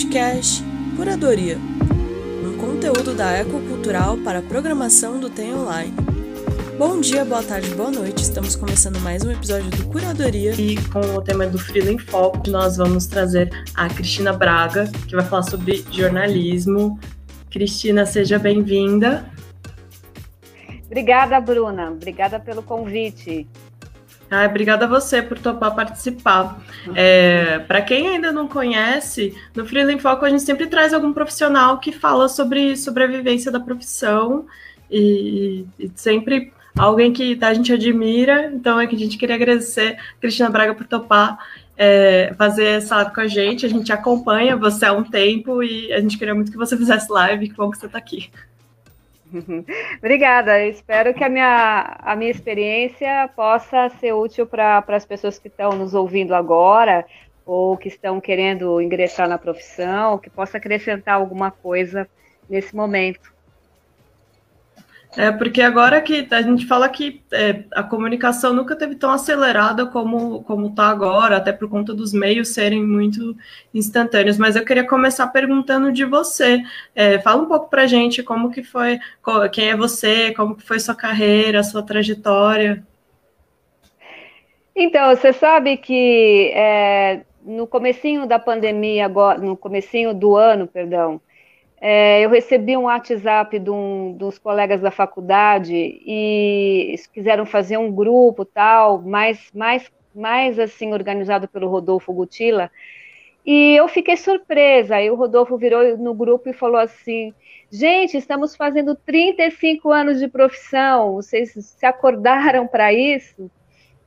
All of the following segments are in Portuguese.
podcast Curadoria, um conteúdo da Ecocultural para a programação do TEM Online. Bom dia, boa tarde, boa noite. Estamos começando mais um episódio do Curadoria. E com o tema do Freela em Foco, nós vamos trazer a Cristina Braga, que vai falar sobre jornalismo. Cristina, seja bem-vinda. Obrigada, Bruna. Obrigada pelo convite. Ah, obrigada a você por topar participar. É, Para quem ainda não conhece, no Freela em Foco a gente sempre traz algum profissional que fala sobre, sobre a vivência da profissão e, e sempre alguém que a gente admira. Então é que a gente queria agradecer a Cristina Braga por topar é, fazer essa live com a gente. A gente acompanha você há um tempo e a gente queria muito que você fizesse live. Que bom que você está aqui. Obrigada. Espero que a minha, a minha experiência possa ser útil para as pessoas que estão nos ouvindo agora ou que estão querendo ingressar na profissão, que possa acrescentar alguma coisa nesse momento. É, porque agora que a gente fala que é, a comunicação nunca teve tão acelerada como como está agora, até por conta dos meios serem muito instantâneos. Mas eu queria começar perguntando de você. É, fala um pouco para a gente como que foi, quem é você, como que foi sua carreira, sua trajetória. Então, você sabe que é, no comecinho da pandemia, agora, no comecinho do ano, perdão, é, eu recebi um WhatsApp de um, dos colegas da faculdade e quiseram fazer um grupo tal, mais, mais, mais assim organizado pelo Rodolfo Gutila. E eu fiquei surpresa. Aí o Rodolfo virou no grupo e falou assim: Gente, estamos fazendo 35 anos de profissão, vocês se acordaram para isso?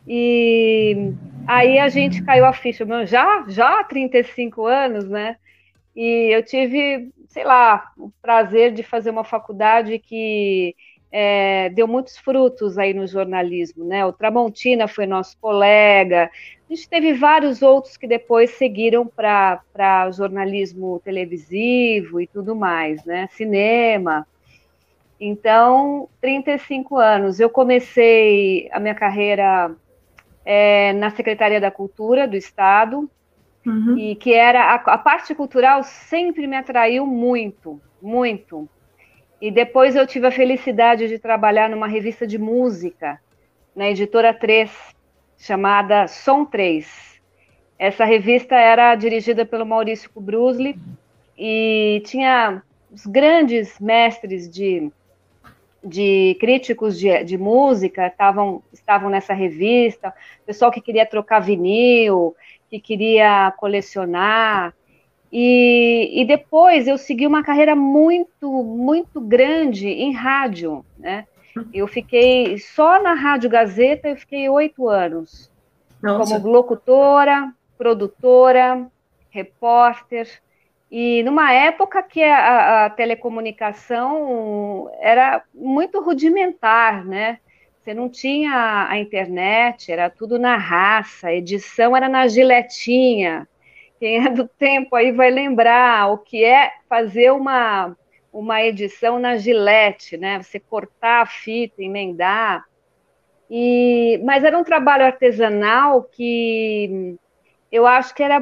E aí a gente caiu a ficha, já, já 35 anos, né? E eu tive, sei lá, o prazer de fazer uma faculdade que é, deu muitos frutos aí no jornalismo, né? O Tramontina foi nosso colega, a gente teve vários outros que depois seguiram para jornalismo televisivo e tudo mais, né? Cinema. Então, 35 anos. Eu comecei a minha carreira é, na Secretaria da Cultura do Estado, Uhum. E que era a, a, parte cultural sempre me atraiu muito, muito. E depois eu tive a felicidade de trabalhar numa revista de música, na editora 3, chamada Som 3. Essa revista era dirigida pelo Maurício Kubrusli e tinha os grandes mestres de, de críticos de, de música estavam, estavam nessa revista, pessoal que queria trocar vinil, que queria colecionar. E, e depois eu segui uma carreira muito, muito grande em rádio, né? Eu fiquei só na Rádio Gazeta, eu fiquei oito anos Nossa. como locutora, produtora, repórter. E numa época que a, a, telecomunicação era muito rudimentar, né? Você não tinha a internet, era tudo na raça, a edição era na giletinha. Quem é do tempo aí vai lembrar o que é fazer uma, uma edição na gilete, né? Você cortar a fita, emendar. E, mas era um trabalho artesanal que eu acho que era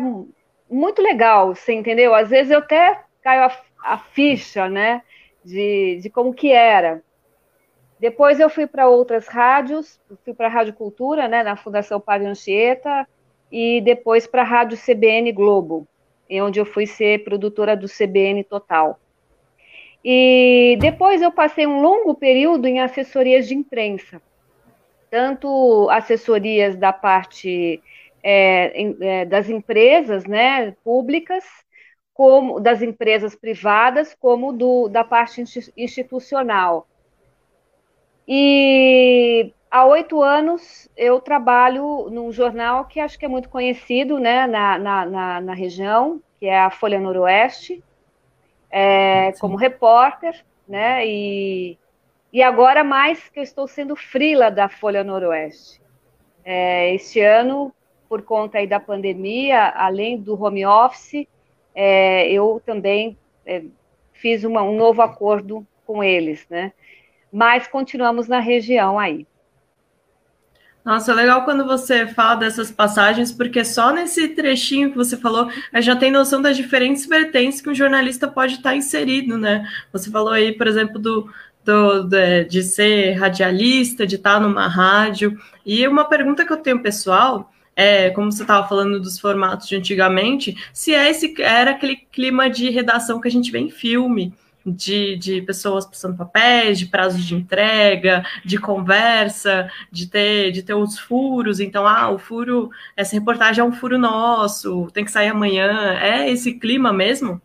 muito legal, você entendeu? Às vezes eu até caio a, a ficha, né? De, de como que era. Depois eu fui para outras rádios, fui para a Rádio Cultura, né, na Fundação Padre Anchieta, e depois para a Rádio CBN Globo, onde eu fui ser produtora do CBN Total. E depois eu passei um longo período em assessorias de imprensa, tanto assessorias da parte é, é, das empresas né, públicas, como das empresas privadas, como do, da parte institucional. E há oito anos eu trabalho num jornal que acho que é muito conhecido né, na, na, na, na região, que é a Folha Noroeste, é, como repórter, né? E, e agora mais que eu estou sendo frila da Folha Noroeste. É, este ano, por conta aí da pandemia, além do home office, é, eu também é, fiz uma, um novo acordo com eles, né? Mas continuamos na região aí. Nossa, é legal quando você fala dessas passagens, porque só nesse trechinho que você falou, a gente já tem noção das diferentes vertentes que um jornalista pode estar inserido, né? Você falou aí, por exemplo, do, do, de, de ser radialista, de estar numa rádio. E uma pergunta que eu tenho pessoal é, como você estava falando dos formatos de antigamente, se é esse, era aquele clima de redação que a gente vê em filme, de, de pessoas passando papéis, de prazos de entrega, de conversa, de ter, de ter os furos. Então, ah, o furo, essa reportagem é um furo nosso, tem que sair amanhã. É esse clima mesmo?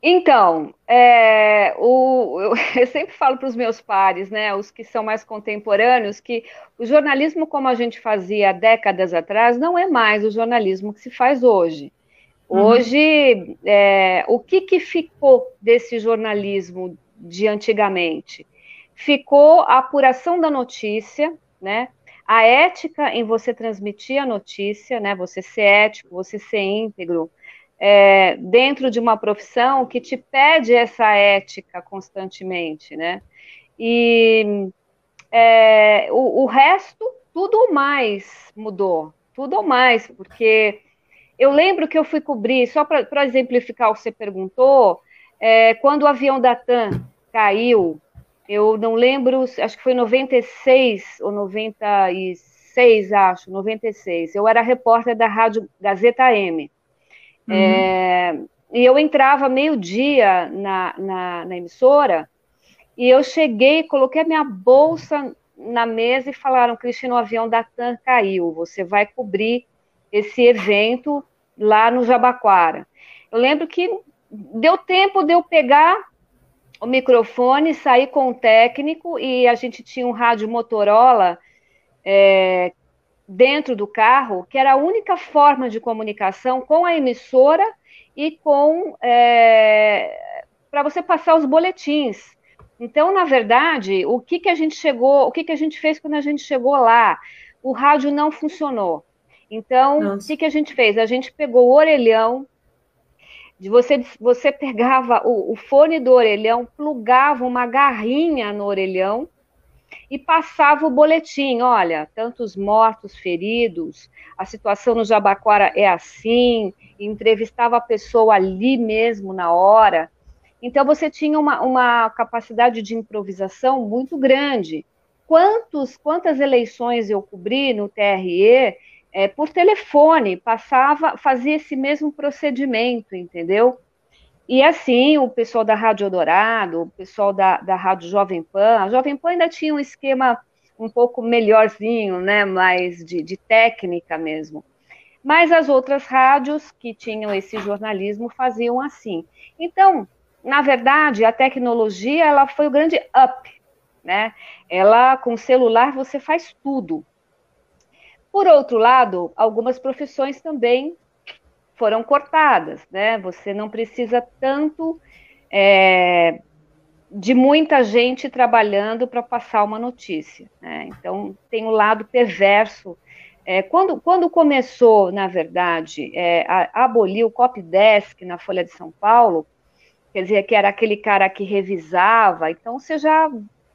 Então, é, o, eu, sempre falo para os meus pares, né, os que são mais contemporâneos, que o jornalismo como a gente fazia décadas atrás não é mais o jornalismo que se faz hoje. Uhum. Hoje, é, o que, que ficou desse jornalismo de antigamente? Ficou a apuração da notícia, né? A ética em você transmitir a notícia, né? Você ser ético, você ser íntegro, é, dentro de uma profissão que te pede essa ética constantemente, né? E é, o, o, resto, tudo mais mudou, tudo mais, porque eu lembro que eu fui cobrir, só para exemplificar o que você perguntou, é, quando o avião da TAM caiu, eu não lembro, acho que foi 96 ou 96, acho, 96. Eu era repórter da Rádio Gazeta M. Uhum. É, e eu entrava meio-dia na, na, na, emissora e eu cheguei, coloquei a minha bolsa na mesa e falaram: Cristina, o avião da TAM caiu, você vai cobrir esse evento lá no Jabaquara. Eu lembro que deu tempo de eu pegar o microfone, sair com o técnico e a gente tinha um rádio Motorola é, dentro do carro, que era a única forma de comunicação com a emissora e com é, para você passar os boletins. Então, na verdade, o que, que a gente chegou, o que, que a gente fez quando a gente chegou lá? O rádio não funcionou. Então, o que, que a gente fez? A gente pegou o orelhão, de você, você pegava o, o fone do orelhão, plugava uma garrinha no orelhão e passava o boletim, olha, tantos mortos, feridos, a situação no Jabaquara é assim, entrevistava a pessoa ali mesmo na hora. Então você tinha uma, uma capacidade de improvisação muito grande. Quantos, quantas eleições eu cobri no TRE é, por telefone, passava, fazia esse mesmo procedimento, entendeu? E assim, o pessoal da Rádio Dourado, o pessoal da, da Rádio Jovem Pan, a Jovem Pan ainda tinha um esquema um pouco melhorzinho, né, mais de, de técnica mesmo. Mas as outras rádios que tinham esse jornalismo faziam assim. Então, na verdade, a tecnologia ela foi o grande up, né? Ela com celular você faz tudo. Por outro lado, algumas profissões também foram cortadas, né? Você não precisa tanto é, de muita gente trabalhando para passar uma notícia. Né? Então, tem o um lado perverso. É, quando, quando começou, na verdade, é, a, a abolir o copy desk na Folha de São Paulo, quer dizer, que era aquele cara que revisava, então você já,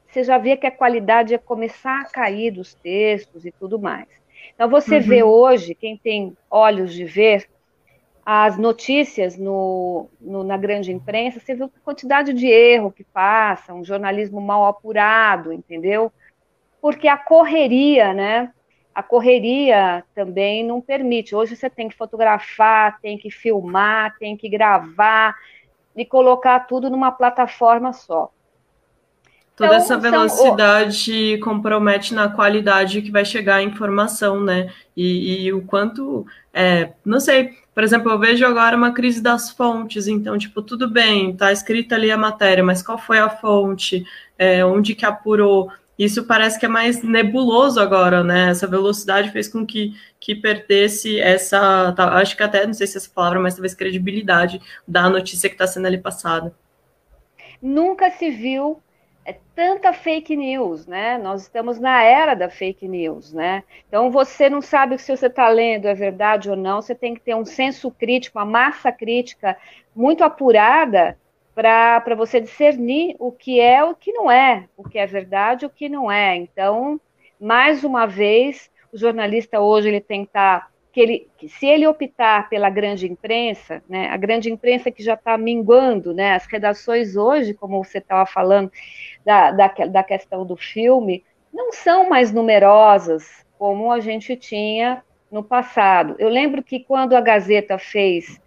você já via que a qualidade ia começar a cair dos textos e tudo mais. Então, você uhum. vê hoje, quem tem olhos de ver, as notícias no, no, na grande imprensa, você viu a quantidade de erro que passa, um jornalismo mal apurado, entendeu? Porque a correria, né? A correria também não permite. Hoje você tem que fotografar, tem que filmar, tem que gravar e colocar tudo numa plataforma só. Toda então, essa velocidade são... compromete na qualidade que vai chegar a informação, né? E, e o quanto, é, não sei, por exemplo, eu vejo agora uma crise das fontes, então, tipo, tudo bem, tá escrita ali a matéria, mas qual foi a fonte? É, onde que apurou? Isso parece que é mais nebuloso agora, né? Essa velocidade fez com que, que perdesse essa, tá, acho que até, não sei se essa palavra, mas talvez credibilidade da notícia que está sendo ali passada. Nunca se viu é tanta fake news, né? Nós estamos na era da fake news, né? Então você não sabe se você está lendo é verdade ou não, você tem que ter um senso crítico, uma massa crítica muito apurada para você discernir o que é o que não é, o que é verdade o que não é. Então, Mais uma vez, o jornalista hoje ele tem que estar tá, que ele, que se ele optar pela grande imprensa, né, a grande imprensa que já está minguando, né, as redações hoje, como você estava falando da, da, da questão do filme, não são mais numerosas como a gente tinha no passado. Eu lembro que quando a Gazeta fez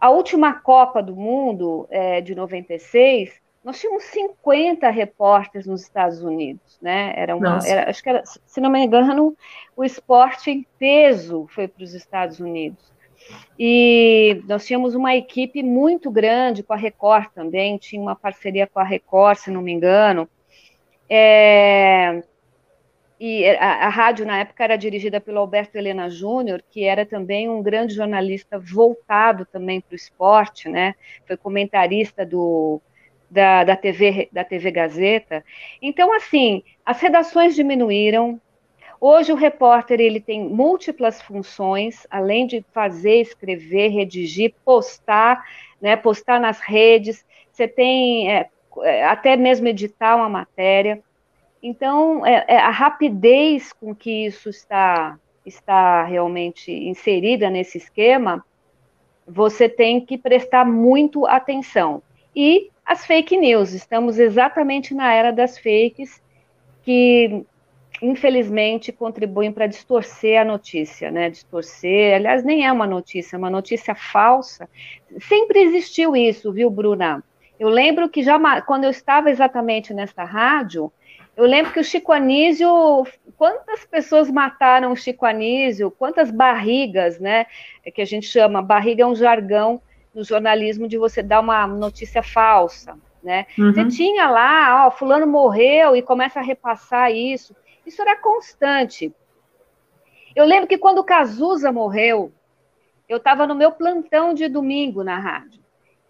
a última Copa do Mundo é, de 96, nós tínhamos 50 repórteres nos Estados Unidos, né? Era uma, era, acho que era, se não me engano, o esporte em peso foi para os Estados Unidos. E nós tínhamos uma equipe muito grande com a Record também, tinha uma parceria com a Record, se não me engano. É, e a, a, rádio na época era dirigida pelo Alberto Helena Júnior, que era também um grande jornalista voltado também para o esporte, né? Foi comentarista do da, da, TV, da TV Gazeta. Então, assim, as redações diminuíram. Hoje o repórter ele tem múltiplas funções, além de fazer, escrever, redigir, postar, né, postar nas redes. Você tem é, é até mesmo editar uma matéria. Então, é, é a rapidez com que isso está está realmente inserida nesse esquema, você tem que prestar muito atenção. E as fake news. Estamos exatamente na era das fakes, que infelizmente contribuem para distorcer a notícia, né? Distorcer, aliás, nem é uma notícia, é uma notícia falsa. Sempre existiu isso, viu, Bruna? Eu lembro que já quando eu estava exatamente nessa rádio, eu lembro que o Chico Anísio, quantas pessoas mataram o Chico Anísio, quantas barrigas, né? Que a gente chama, barriga é um jargão no jornalismo de você dar uma notícia falsa, né? Uhum. Você tinha lá, ó, fulano morreu e começa a repassar isso. Isso era constante. Eu lembro que quando Cazuza morreu, eu estava no meu plantão de domingo na rádio.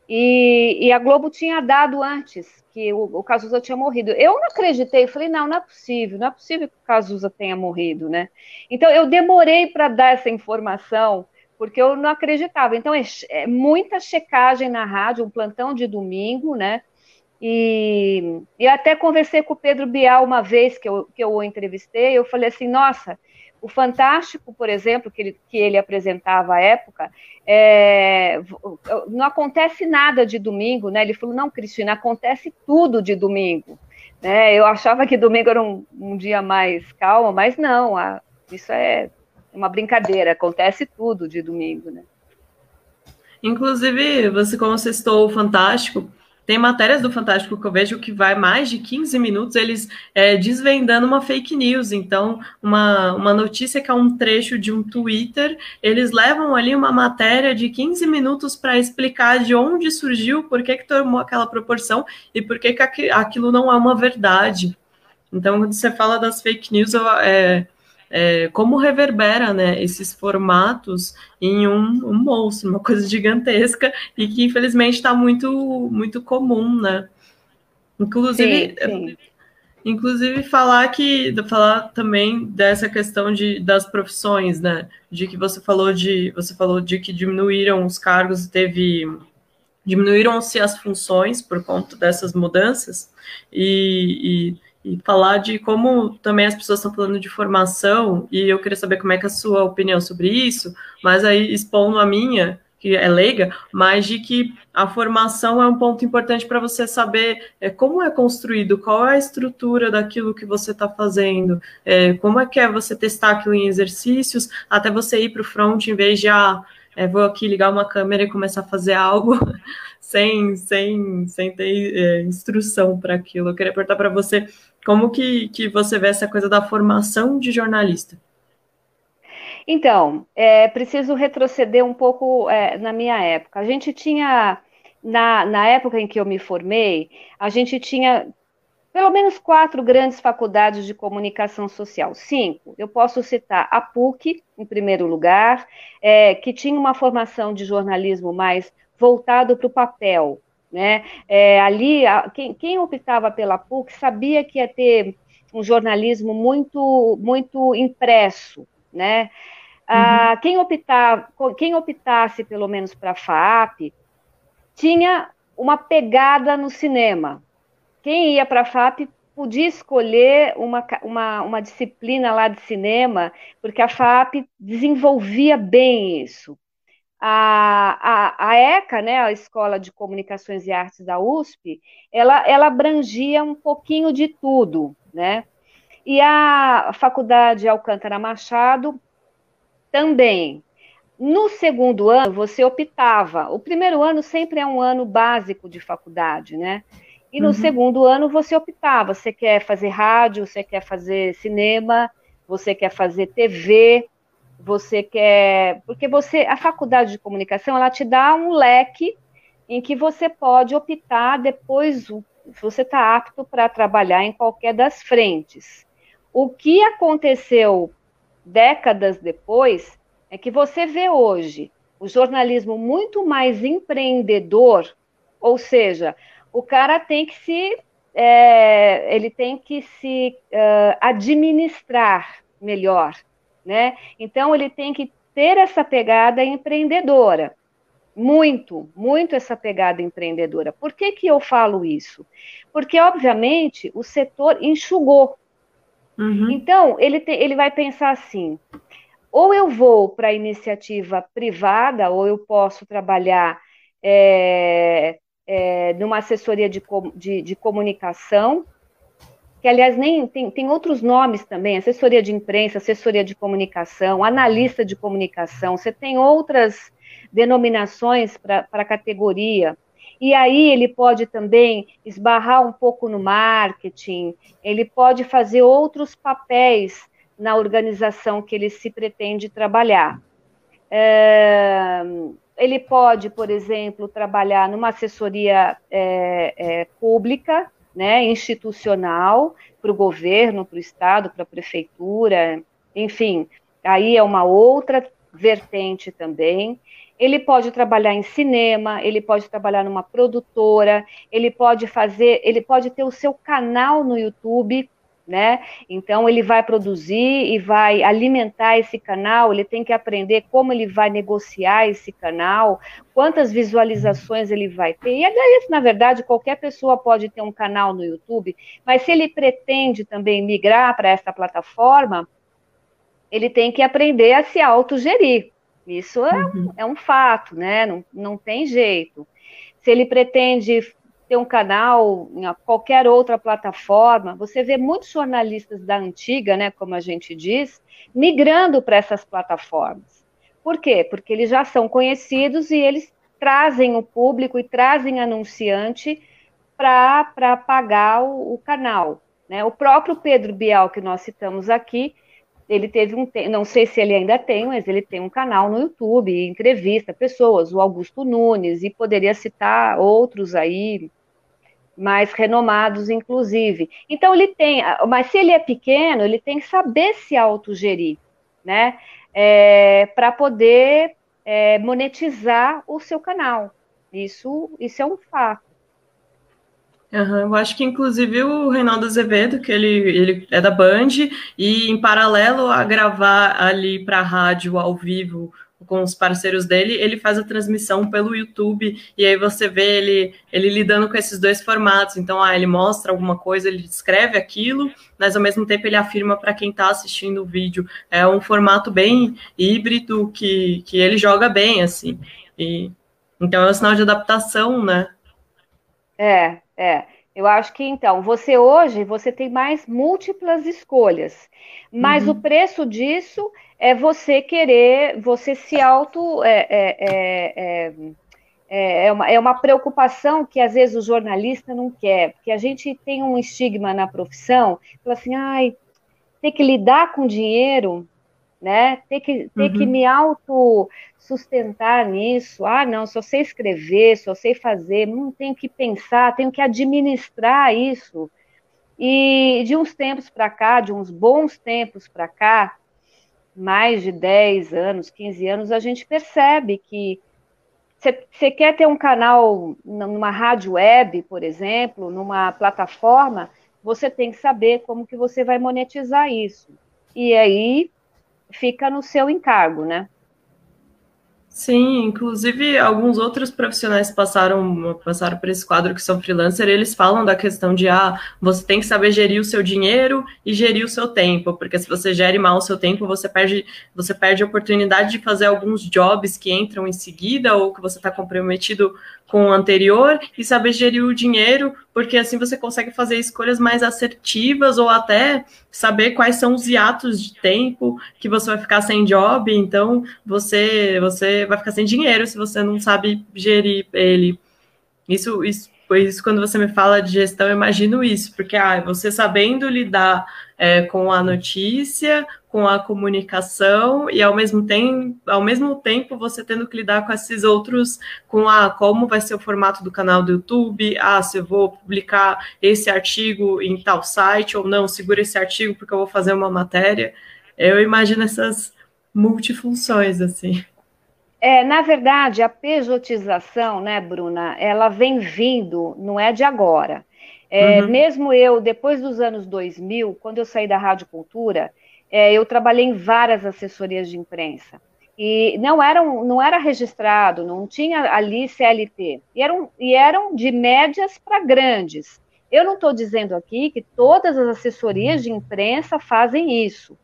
E, e, a Globo tinha dado antes que o, o Cazuza tinha morrido. Eu não acreditei, falei, não, não é possível, não é possível que o Cazuza tenha morrido, né? Então eu demorei para dar essa informação porque eu não acreditava. Então, é, é, muita checagem na rádio, um plantão de domingo, né? E eu até conversei com o Pedro Bial uma vez que eu, que eu o entrevistei, eu falei assim, nossa, o Fantástico, por exemplo, que ele, que ele apresentava à época, é, não acontece nada de domingo, né? Ele falou, não, Cristina, acontece tudo de domingo. Né? Eu achava que domingo era um, um dia mais calmo, mas não, a, isso é uma brincadeira, acontece tudo de domingo, né? Inclusive, você como citou o Fantástico, tem matérias do Fantástico que eu vejo que vai mais de 15 minutos eles é, desvendando uma fake news. Então, uma, uma notícia que é um trecho de um Twitter, eles levam ali uma matéria de 15 minutos para explicar de onde surgiu, por que, que tomou aquela proporção e por que, que aquilo não é uma verdade. Então, quando você fala das fake news, eu, é, é, como reverbera né, esses formatos em um, um, monstro, uma coisa gigantesca e que infelizmente está muito, muito comum, né? Inclusive, sim, sim. inclusive falar que falar também dessa questão de, das profissões, né? De que você falou de você falou de que diminuíram os cargos e teve diminuíram-se as funções por conta dessas mudanças e, e e falar de como também as pessoas estão falando de formação, e eu queria saber como é que é a sua opinião sobre isso, mas aí expondo a minha, que é leiga, mas de que a formação é um ponto importante para você saber é, como é construído, qual é a estrutura daquilo que você está fazendo, é, como é que é você testar aquilo em exercícios, até você ir para o front em vez de, ah, é, vou aqui ligar uma câmera e começar a fazer algo sem, sem, sem ter é, instrução para aquilo. Eu queria perguntar para você como que, que você vê essa coisa da formação de jornalista? Então, é preciso retroceder um pouco é, na minha época. A gente tinha, na, na época em que eu me formei, a gente tinha pelo menos quatro grandes faculdades de comunicação social. Cinco. Eu posso citar a PUC, em primeiro lugar, é, que tinha uma formação de jornalismo mais voltado para o papel, né? É, ali, a, quem, quem optava pela PUC sabia que ia ter um jornalismo muito, muito impresso, né? Ah, uhum. quem, optar, quem optasse, pelo menos, para a FAP, tinha uma pegada no cinema. Quem ia para a FAP podia escolher uma, uma, uma disciplina lá de cinema, porque a FAP desenvolvia bem isso. A, a, a ECA, né, a Escola de Comunicações e Artes da USP, ela, ela abrangia um pouquinho de tudo, né? E a Faculdade Alcântara Machado também. No segundo ano, você optava. O primeiro ano sempre é um ano básico de faculdade, né? E no uhum. segundo ano você optava. Você quer fazer rádio, você quer fazer cinema, você quer fazer TV, você quer. Porque você, a faculdade de comunicação, ela te dá um leque em que você pode optar depois, se você está apto para trabalhar em qualquer das frentes. O que aconteceu décadas depois é que você vê hoje o jornalismo muito mais empreendedor, ou seja, o cara tem que se é, ele tem que se uh, administrar melhor, né? Então ele tem que ter essa pegada empreendedora, muito, muito essa pegada empreendedora. Por que que eu falo isso? Porque obviamente o setor enxugou. Uhum. Então ele te, ele vai pensar assim: ou eu vou para a iniciativa privada, ou eu posso trabalhar é, é, numa assessoria de, de, de, comunicação, que aliás nem tem, tem outros nomes também, assessoria de imprensa, assessoria de comunicação, analista de comunicação, você tem outras denominações para a categoria. E aí ele pode também esbarrar um pouco no marketing, ele pode fazer outros papéis na organização que ele se pretende trabalhar. É, ele pode, por exemplo, trabalhar numa assessoria é, é, pública, né, institucional, para o governo, para o Estado, para a prefeitura, enfim, aí é uma outra vertente também. Ele pode trabalhar em cinema, ele pode trabalhar numa produtora, ele pode fazer, ele pode ter o seu canal no YouTube né? Então ele vai produzir e vai alimentar esse canal, ele tem que aprender como ele vai negociar esse canal, quantas visualizações ele vai ter. E é na verdade, qualquer pessoa pode ter um canal no YouTube, mas se ele pretende também migrar para essa plataforma, ele tem que aprender a se autogerir. Isso é, uhum. é um fato, né? Não, não tem jeito. Se ele pretende ter um canal em qualquer outra plataforma, você vê muitos jornalistas da antiga, né, como a gente diz, migrando para essas plataformas. Por quê? Porque eles já são conhecidos e eles trazem o público e trazem anunciante para pagar o, o canal. Né? O próprio Pedro Bial, que nós citamos aqui, ele teve um, não sei se ele ainda tem, mas ele tem um canal no YouTube, entrevista pessoas, o Augusto Nunes, e poderia citar outros aí, mais renomados, inclusive. Então, ele tem, mas se ele é pequeno, ele tem que saber se autogerir, né? É, para poder é, monetizar o seu canal. Isso, isso é um fato. Uhum, eu acho que, inclusive, o Reinaldo Azevedo, que ele, ele é da Band, e em paralelo a gravar ali para a rádio ao vivo com os parceiros dele, ele faz a transmissão pelo YouTube e aí você vê ele, ele lidando com esses dois formatos. Então, ah, ele mostra alguma coisa, ele descreve aquilo, mas ao mesmo tempo ele afirma para quem está assistindo o vídeo. É um formato bem híbrido que, que ele joga bem, assim. E, então é um sinal de adaptação, né? É, é. Eu acho que então, você hoje você tem mais múltiplas escolhas, mas uhum. o preço disso é você querer, você se auto. É, é, é, é, é, uma, é uma preocupação que às vezes o jornalista não quer, porque a gente tem um estigma na profissão, fala assim, ai, ter que lidar com dinheiro, né? Ter que, ter uhum. que me auto sustentar nisso. Ah, não, só sei escrever, só sei fazer, não tenho que pensar, tenho que administrar isso. E de uns tempos para cá, de uns bons tempos para cá, mais de 10 anos, 15 anos, a gente percebe que você quer ter um canal numa rádio web, por exemplo, numa plataforma, você tem que saber como que você vai monetizar isso. E aí fica no seu encargo, né? Sim, inclusive alguns outros profissionais passaram passaram por esse quadro que são freelancer, eles falam da questão de ah, você tem que saber gerir o seu dinheiro e gerir o seu tempo, porque se você gere mal o seu tempo, você perde você perde a oportunidade de fazer alguns jobs que entram em seguida ou que você está comprometido com o anterior e saber gerir o dinheiro, porque assim você consegue fazer escolhas mais assertivas ou até saber quais são os hiatos de tempo que você vai ficar sem job, então você você vai ficar sem dinheiro se você não sabe gerir ele. Isso, isso isso quando você me fala de gestão, eu imagino isso, porque ah, você sabendo lidar é, com a notícia, com a comunicação e ao mesmo tempo, ao mesmo tempo você tendo que lidar com esses outros, com a como vai ser o formato do canal do YouTube, ah, se eu vou publicar esse artigo em tal site ou não, segura esse artigo porque eu vou fazer uma matéria. Eu imagino essas multifunções assim. É, na verdade, a pejotização, né, Bruna, ela vem vindo, não é de agora. É, uhum. Mesmo eu, depois dos anos 2000, quando eu saí da Rádio Cultura, é, eu trabalhei em várias assessorias de imprensa. E não, eram, não era registrado, não tinha ali CLT. E eram, e eram de médias para grandes. Eu não estou dizendo aqui que todas as assessorias de imprensa fazem isso,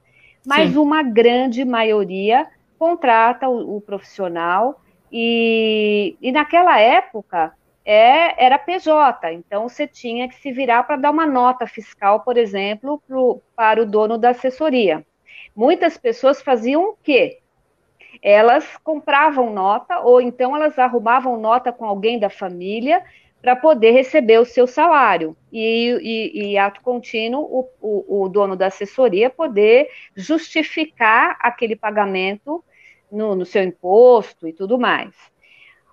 mas Sim. uma grande maioria contrata o, o profissional. E, e naquela época, é, era PJ, então você tinha que se virar para dar uma nota fiscal, por exemplo, pro, para o dono da assessoria. Muitas pessoas faziam o quê? Elas compravam nota, ou então elas arrumavam nota com alguém da família para poder receber o seu salário. E, e, e ato contínuo, o, o, o, dono da assessoria poder justificar aquele pagamento no, no seu imposto e tudo mais.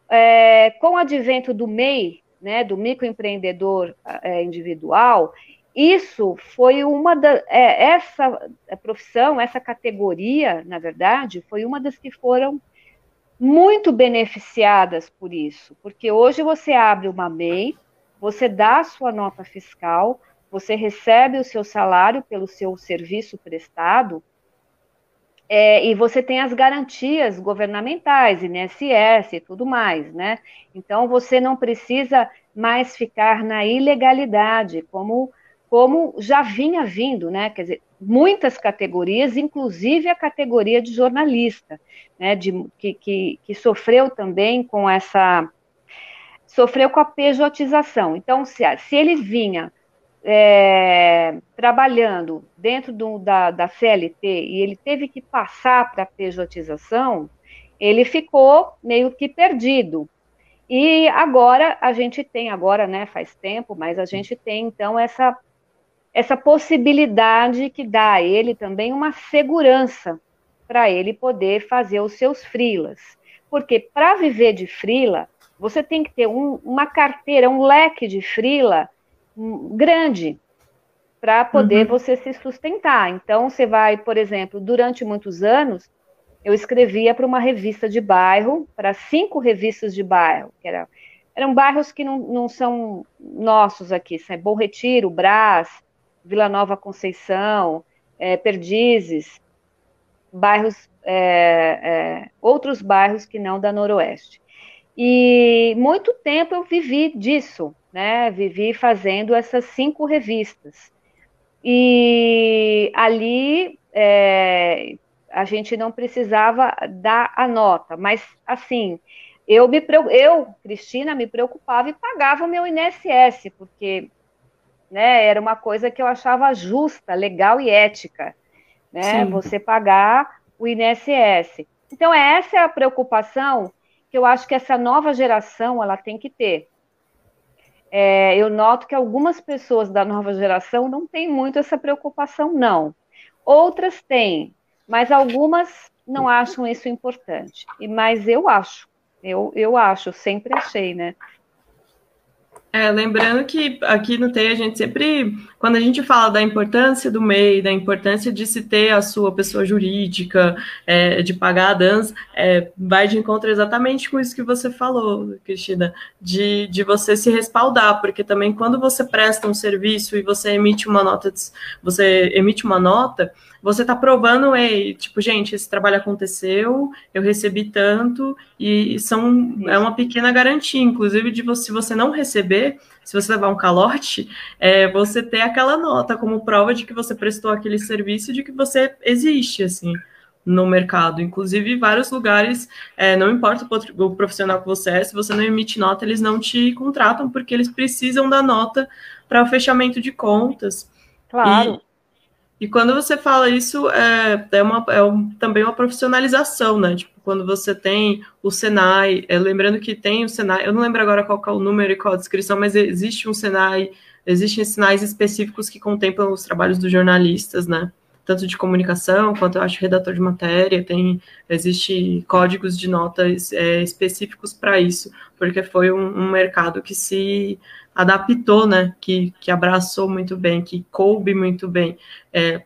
É, com o advento do MEI, né, do microempreendedor é, individual, isso foi uma da é, essa profissão, essa categoria, na verdade, foi uma das que foram muito beneficiadas por isso, porque hoje você abre uma MEI, você dá a sua nota fiscal, você recebe o seu salário pelo seu serviço prestado, é, e você tem as garantias governamentais, INSS e tudo mais, né? Então você não precisa mais ficar na ilegalidade, como, como já vinha vindo, né? Quer dizer, muitas categorias, inclusive a categoria de jornalista, né? De, que, que, que sofreu também com essa. sofreu com a pejotização. Então, se, se ele vinha é, trabalhando dentro do, da, da CLT e ele teve que passar para a pejotização, ele ficou meio que perdido. E agora a gente tem, agora, né, faz tempo, mas a gente tem então essa, essa possibilidade que dá a ele também uma segurança para ele poder fazer os seus frilas. Porque para viver de frila, você tem que ter um, uma carteira, um leque de frila grande para poder uhum. você se sustentar. Então, você vai, por exemplo, durante muitos anos, eu escrevia para uma revista de bairro, para cinco revistas de bairro, que era, eram bairros que não, não são nossos aqui, são Bom Retiro, Brás, Vila Nova Conceição, é, Perdizes, bairros, é, é, outros bairros que não da Noroeste. E muito tempo eu vivi disso, né? Vivi fazendo essas cinco revistas. E ali é, a gente não precisava dar a nota, mas assim, eu, me, eu, Cristina, me preocupava e pagava o meu INSS, porque né, era uma coisa que eu achava justa, legal e ética, né? Sim. Você pagar o INSS. Então, essa é a preocupação que eu acho que essa nova geração ela tem que ter é, eu noto que algumas pessoas da nova geração não têm muito essa preocupação, não. Outras têm, mas algumas não acham isso importante. E mas eu acho, eu, eu acho, sempre achei, né? É, lembrando que aqui no TEI a gente sempre, quando a gente fala da importância do MEI, da importância de se ter a sua pessoa jurídica, é, de pagar a dança, é, vai de encontro exatamente com isso que você falou, Cristina, de, de você se respaldar, porque também quando você presta um serviço e você emite uma nota, você emite uma nota, você está provando, ei, tipo, gente, esse trabalho aconteceu, eu recebi tanto, e são, é uma pequena garantia, inclusive, de você, se você não receber, se você levar um calote, é, você ter aquela nota como prova de que você prestou aquele serviço, de que você existe, assim, no mercado. Inclusive, vários lugares, é, não importa o profissional que você é, se você não emite nota, eles não te contratam, porque eles precisam da nota para o fechamento de contas. Claro. E, e quando você fala isso, é, é, uma, é um, também uma profissionalização, né? Tipo, quando você tem o Senai, é, lembrando que tem o Senai, eu não lembro agora qual é o número e qual a descrição, mas existe um Senai, existem sinais específicos que contemplam os trabalhos dos jornalistas, né? Tanto de comunicação quanto eu acho redator de matéria, tem existe códigos de notas é, específicos para isso, porque foi um, um mercado que se adaptou, né? Que, que abraçou muito bem, que coube muito bem. É,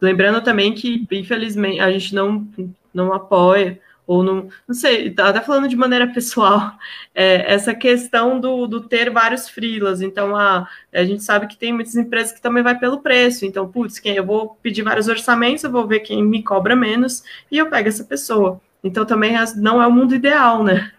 lembrando também que, infelizmente, a gente não, não apoia, ou não, não sei, tá até falando de maneira pessoal, é, essa questão do, do ter vários frilas. Então, a, a gente sabe que tem muitas empresas que também vai pelo preço. Então, putz, quem eu vou pedir vários orçamentos, eu vou ver quem me cobra menos e eu pego essa pessoa. Então, também não é o mundo ideal, né?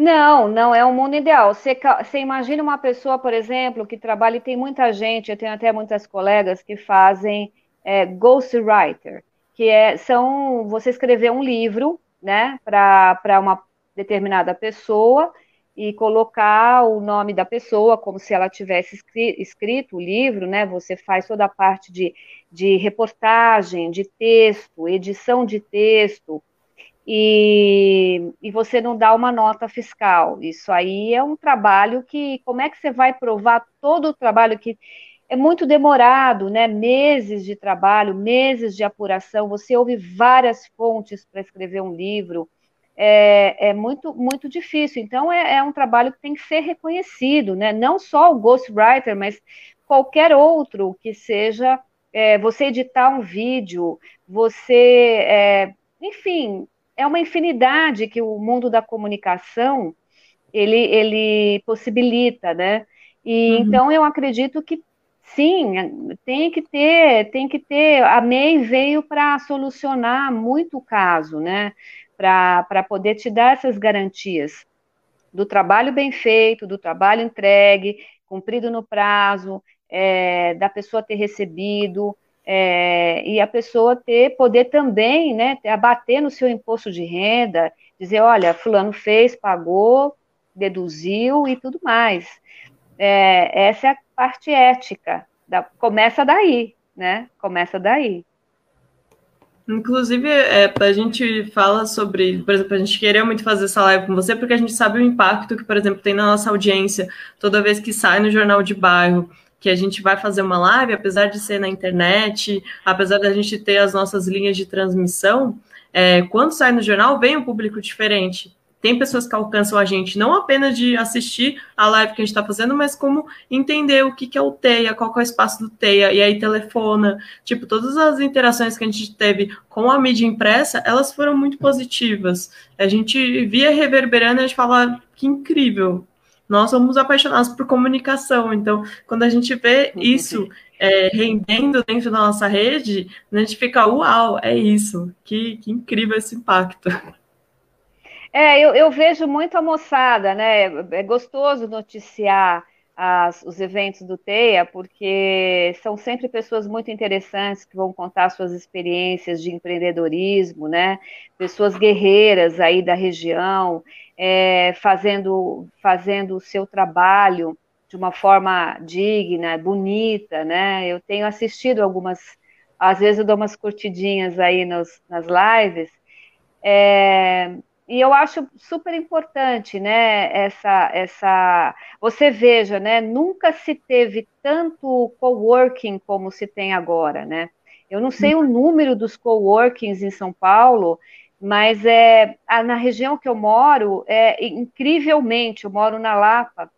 Não, não é o um mundo ideal. Você, você, imagina uma pessoa, por exemplo, que trabalha, e tem muita gente, eu tenho até muitas colegas que fazem é, ghostwriter, que é, são você escrever um livro, né, para uma determinada pessoa e colocar o nome da pessoa como se ela tivesse escrito o livro, né? Você faz toda a parte de, de reportagem, de texto, edição de texto, e, e você não dá uma nota fiscal. Isso aí é um trabalho que, como é que você vai provar todo o trabalho que é muito demorado, né? Meses de trabalho, meses de apuração. Você ouve várias fontes para escrever um livro. É, é, muito, muito difícil. Então, é, é, um trabalho que tem que ser reconhecido, né? Não só o ghostwriter, mas qualquer outro que seja é, você editar um vídeo, você, é, enfim, é uma infinidade que o mundo da comunicação ele, ele possibilita, né? E uhum. então eu acredito que sim, tem que ter, tem que ter. A MEI veio para solucionar muito o caso, né? Para poder te dar essas garantias do trabalho bem feito, do trabalho entregue, cumprido no prazo, é, da pessoa ter recebido, é, e a pessoa ter, poder também, né, abater no seu imposto de renda, dizer, olha, fulano fez, pagou, deduziu e tudo mais. É, essa é a parte ética, da, começa daí, né, começa daí. Inclusive, é, a gente fala sobre, por exemplo, a gente queria muito fazer essa live com você, porque a gente sabe o impacto que, por exemplo, tem na nossa audiência toda vez que sai no jornal de bairro, que a gente vai fazer uma live, apesar de ser na internet, apesar da gente ter as nossas linhas de transmissão, é, quando sai no jornal, vem um público diferente. Tem pessoas que alcançam a gente não apenas de assistir a live que a gente está fazendo, mas como entender o que, que é o TEIA, qual é o espaço do TEIA, e aí telefona. Tipo, todas as interações que a gente teve com a mídia impressa, elas foram muito positivas. A gente via reverberando e a gente fala que incrível, nós somos apaixonados por comunicação, então quando a gente vê isso é, rendendo dentro da nossa rede, a gente fica, uau, é isso, que, que incrível esse impacto. É, eu, eu vejo muito a moçada, né? É gostoso noticiar as, os eventos do TEIA, porque são sempre pessoas muito interessantes que vão contar suas experiências de empreendedorismo, né? Pessoas guerreiras aí da região, é, fazendo, fazendo o seu trabalho de uma forma digna, bonita, né? Eu tenho assistido algumas, às vezes eu dou umas curtidinhas aí nos, nas lives, é, e eu acho super importante, né, essa, essa, você veja, né, nunca se teve tanto coworking como se tem agora, né, eu não sei o número dos coworkings em São Paulo, Mas é, na região que eu moro, é, incrivelmente, eu moro na Lapa,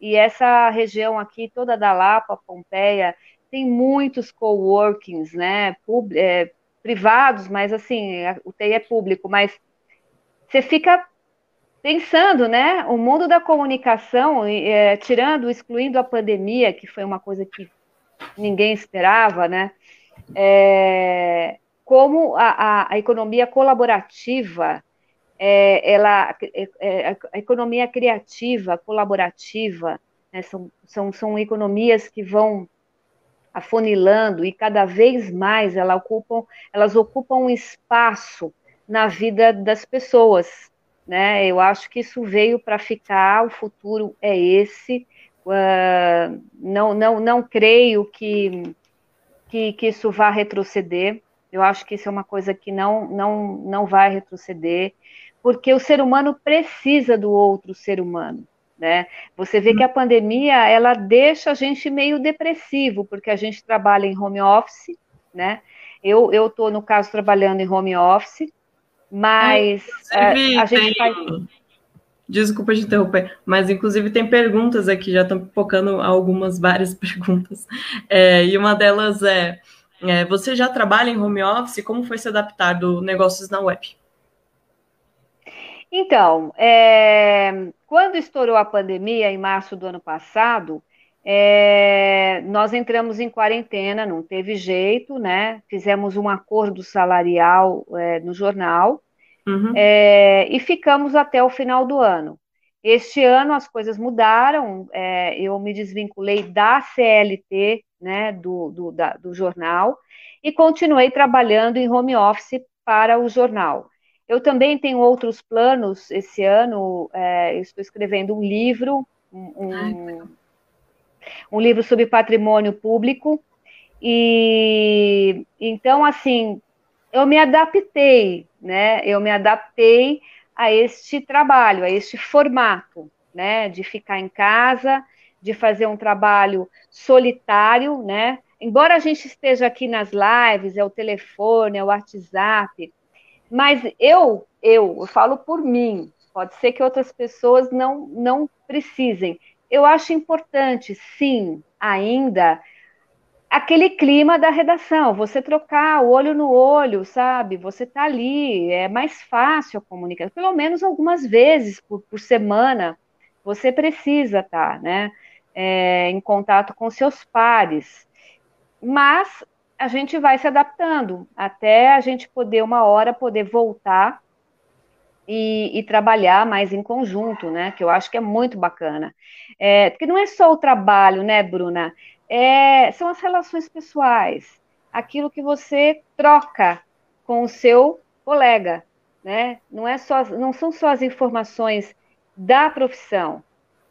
e essa região aqui, toda da Lapa, Pompeia, tem muitos coworkings, né, pub, é, privados, mas assim, o TI é público, mas você fica pensando, né, o mundo da comunicação, é, tirando, excluindo a pandemia, que foi uma coisa que ninguém esperava, né, é, como a, a, a, economia colaborativa, é, ela, é, é, a economia criativa, colaborativa, né, são, são, são economias que vão afunilando e cada vez mais elas ocupam, elas ocupam um espaço na vida das pessoas, né? Eu acho que isso veio para ficar, o futuro é esse. Uh, não, não, não creio que, que, que isso vá retroceder. Eu acho que isso é uma coisa que não, não, não vai retroceder, porque o ser humano precisa do outro ser humano. Né? Você vê que a pandemia ela deixa a gente meio depressivo, porque a gente trabalha em home office, né? Eu estou, no caso, trabalhando em home office, mas é, a, a, gente tem... faz. Desculpa te interromper, mas inclusive tem perguntas aqui, já estão focando algumas várias perguntas. É, e uma delas é, é: você já trabalha em home office? Como foi se adaptar do negócios na web? Então, é, quando estourou a pandemia, em março do ano passado, é, nós entramos em quarentena, não teve jeito, né? Fizemos um acordo salarial é, no jornal uhum. é, e ficamos até o final do ano. Este ano as coisas mudaram, é, eu me desvinculei da CLT, né, do, do, da, do jornal, e continuei trabalhando em home office para o jornal. Eu também tenho outros planos esse ano, é, estou escrevendo um livro, um, um um livro sobre patrimônio público. E então, assim, eu me adaptei, né? Eu me adaptei a este trabalho, a este formato, né? De ficar em casa, de fazer um trabalho solitário, né? Embora a gente esteja aqui nas lives, é o telefone, é o WhatsApp, mas eu, eu, eu falo por mim, pode ser que outras pessoas não, não precisem eu acho importante, sim, ainda aquele clima da redação, você trocar o olho no olho, sabe? Você tá ali, é mais fácil a comunicação, pelo menos algumas vezes por, por semana, você precisa estar, tá, né? É, em contato com seus pares. Mas a gente vai se adaptando até a gente poder, uma hora, poder voltar e, e, trabalhar mais em conjunto, né? Que eu acho que é muito bacana. É, porque não é só o trabalho, né, Bruna? É, são as relações pessoais, aquilo que você troca com o seu colega, né? Não é só, não são só as informações da profissão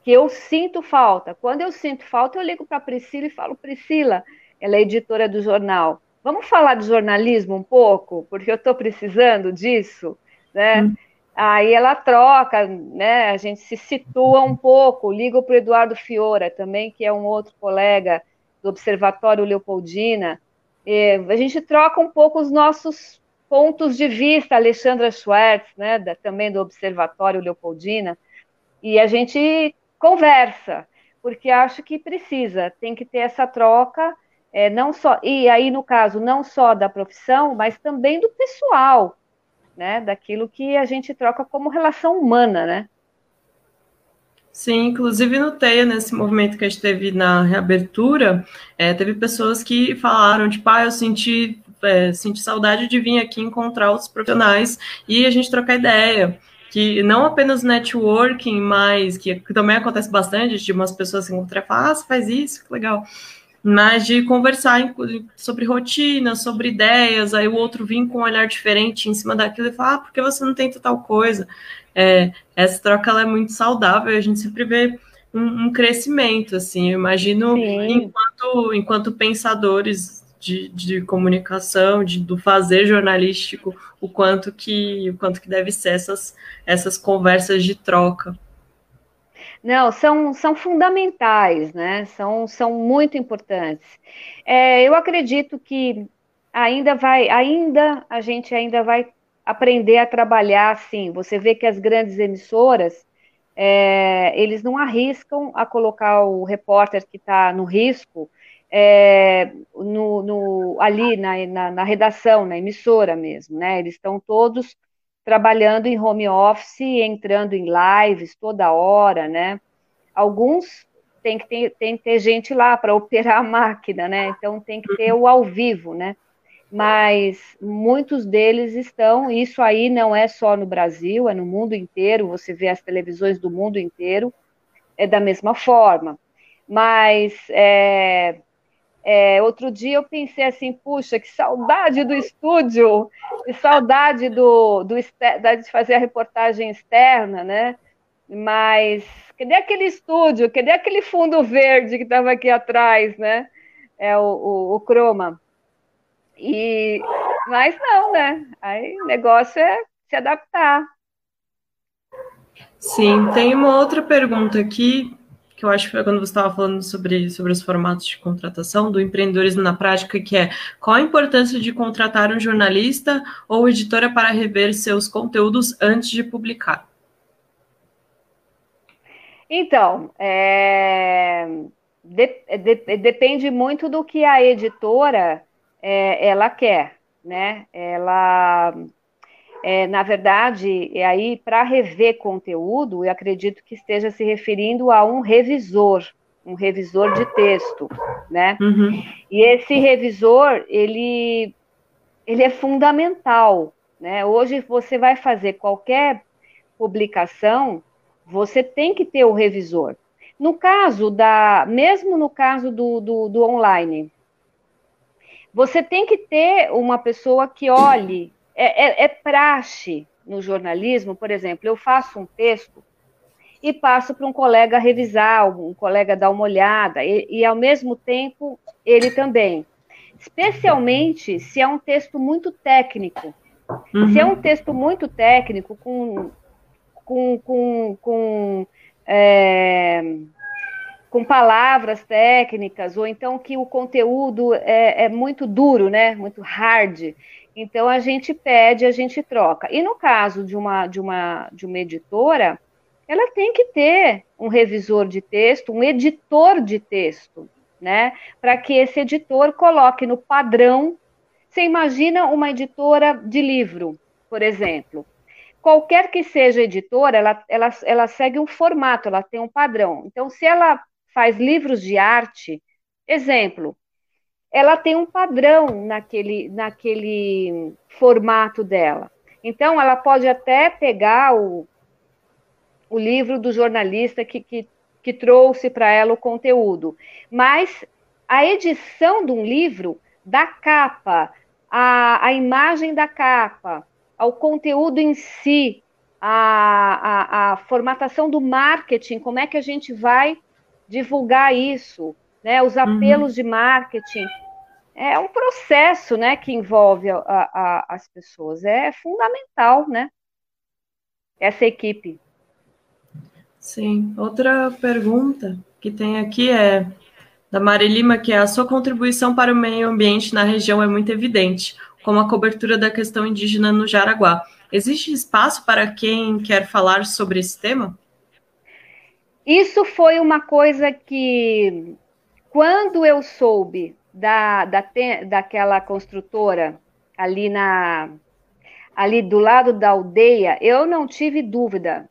que eu sinto falta. Quando eu sinto falta, eu ligo para Priscila e falo, Priscila, ela é editora do jornal. Vamos falar de jornalismo um pouco, porque eu estou precisando disso, né? Hum. Aí ela troca, né? A gente se situa um pouco, ligo para o Eduardo Fiora também, que é um outro colega do Observatório Leopoldina. E a gente troca um pouco os nossos pontos de vista, Alexandra Schwartz, né, da, também do Observatório Leopoldina, e a gente conversa, porque acho que precisa, tem que ter essa troca, é, não só, e aí no caso, não só da profissão, mas também do pessoal, né, daquilo que a gente troca como relação humana, né? Sim, inclusive no TEIA, nesse movimento que a gente teve na reabertura, é, teve pessoas que falaram, tipo, ah, eu senti, é, senti saudade de vir aqui encontrar os profissionais e a gente trocar ideia. Que não apenas networking, mas que, que também acontece bastante, de umas pessoas se encontrar e falar, ah, você faz isso, que legal mas de conversar sobre rotina, sobre ideias, aí o outro vir com um olhar diferente em cima daquilo e falar, ah, por que você não tenta tal coisa? É, essa troca ela é muito saudável, a gente sempre vê um, um crescimento, assim, eu imagino enquanto, enquanto pensadores de, de comunicação, de, do fazer jornalístico, o quanto que o quanto que deve ser essas, essas conversas de troca. Não, são, são fundamentais, né? São, são muito importantes. É, eu acredito que ainda vai, ainda a gente ainda vai aprender a trabalhar assim. Você vê que as grandes emissoras, é, eles não arriscam a colocar o repórter que está no risco é, no, no, ali na, na, na, redação, na emissora mesmo, né? Eles estão todos trabalhando em home office, entrando em lives toda hora, né? Alguns tem que ter, tem que ter gente lá para operar a máquina, né? Então tem que ter o ao vivo, né? Mas muitos deles estão, isso aí não é só no Brasil, é no mundo inteiro, você vê as televisões do mundo inteiro, é da mesma forma. Mas é, é, outro dia eu pensei assim, puxa, que saudade do estúdio, que saudade do, do de fazer a reportagem externa, né? Mas cadê aquele estúdio? Cadê aquele fundo verde que estava aqui atrás, né? É o, o, o croma. E mas não, né? Aí o negócio é se adaptar. Sim, tem uma outra pergunta aqui eu acho que foi quando você estava falando sobre, sobre os formatos de contratação do empreendedorismo na prática, que é qual a importância de contratar um jornalista ou editora para rever seus conteúdos antes de publicar? Então, é, de, de, depende muito do que a editora é, ela quer, né? Ela, é, na verdade, é aí para rever conteúdo, eu acredito que esteja se referindo a um revisor, um revisor de texto, né? Uhum. E esse revisor, ele, ele é fundamental, né? Hoje você vai fazer qualquer publicação, você tem que ter o revisor. No caso da, mesmo no caso do, do, do online, você tem que ter uma pessoa que olhe, é, é, é praxe no jornalismo, por exemplo, eu faço um texto e passo para um colega revisar, um colega dar uma olhada, e, e, ao mesmo tempo ele também. Especialmente se é um texto muito técnico. Uhum. Se é um texto muito técnico, com com, com, com, é, com palavras técnicas, ou então que o conteúdo é, é muito duro, né? Muito hard. Então a gente pede, a gente troca. E no caso de uma, de uma, de uma editora, ela tem que ter um revisor de texto, um editor de texto, né? Para que esse editor coloque no padrão. Você imagina uma editora de livro, por exemplo qualquer que seja editora, ela, ela, ela segue um formato, ela tem um padrão. Então, se ela faz livros de arte, exemplo, ela tem um padrão naquele, naquele formato dela. Então, ela pode até pegar o, o livro do jornalista que, que, que trouxe para ela o conteúdo, mas a edição de um livro, da capa, a, a imagem da capa, ao conteúdo em si, a, a, a, formatação do marketing, como é que a gente vai divulgar isso, né? Os apelos uhum. de marketing. É um processo, né, que envolve a, a, as pessoas. É fundamental, né? Essa equipe. Sim. Outra pergunta que tem aqui é da Mari Lima, que é a sua contribuição para o meio ambiente na região é muito evidente como a cobertura da questão indígena no Jaraguá. Existe espaço para quem quer falar sobre esse tema? Isso foi uma coisa que, quando eu soube da, da daquela construtora ali na ali do lado da aldeia, eu não tive dúvida.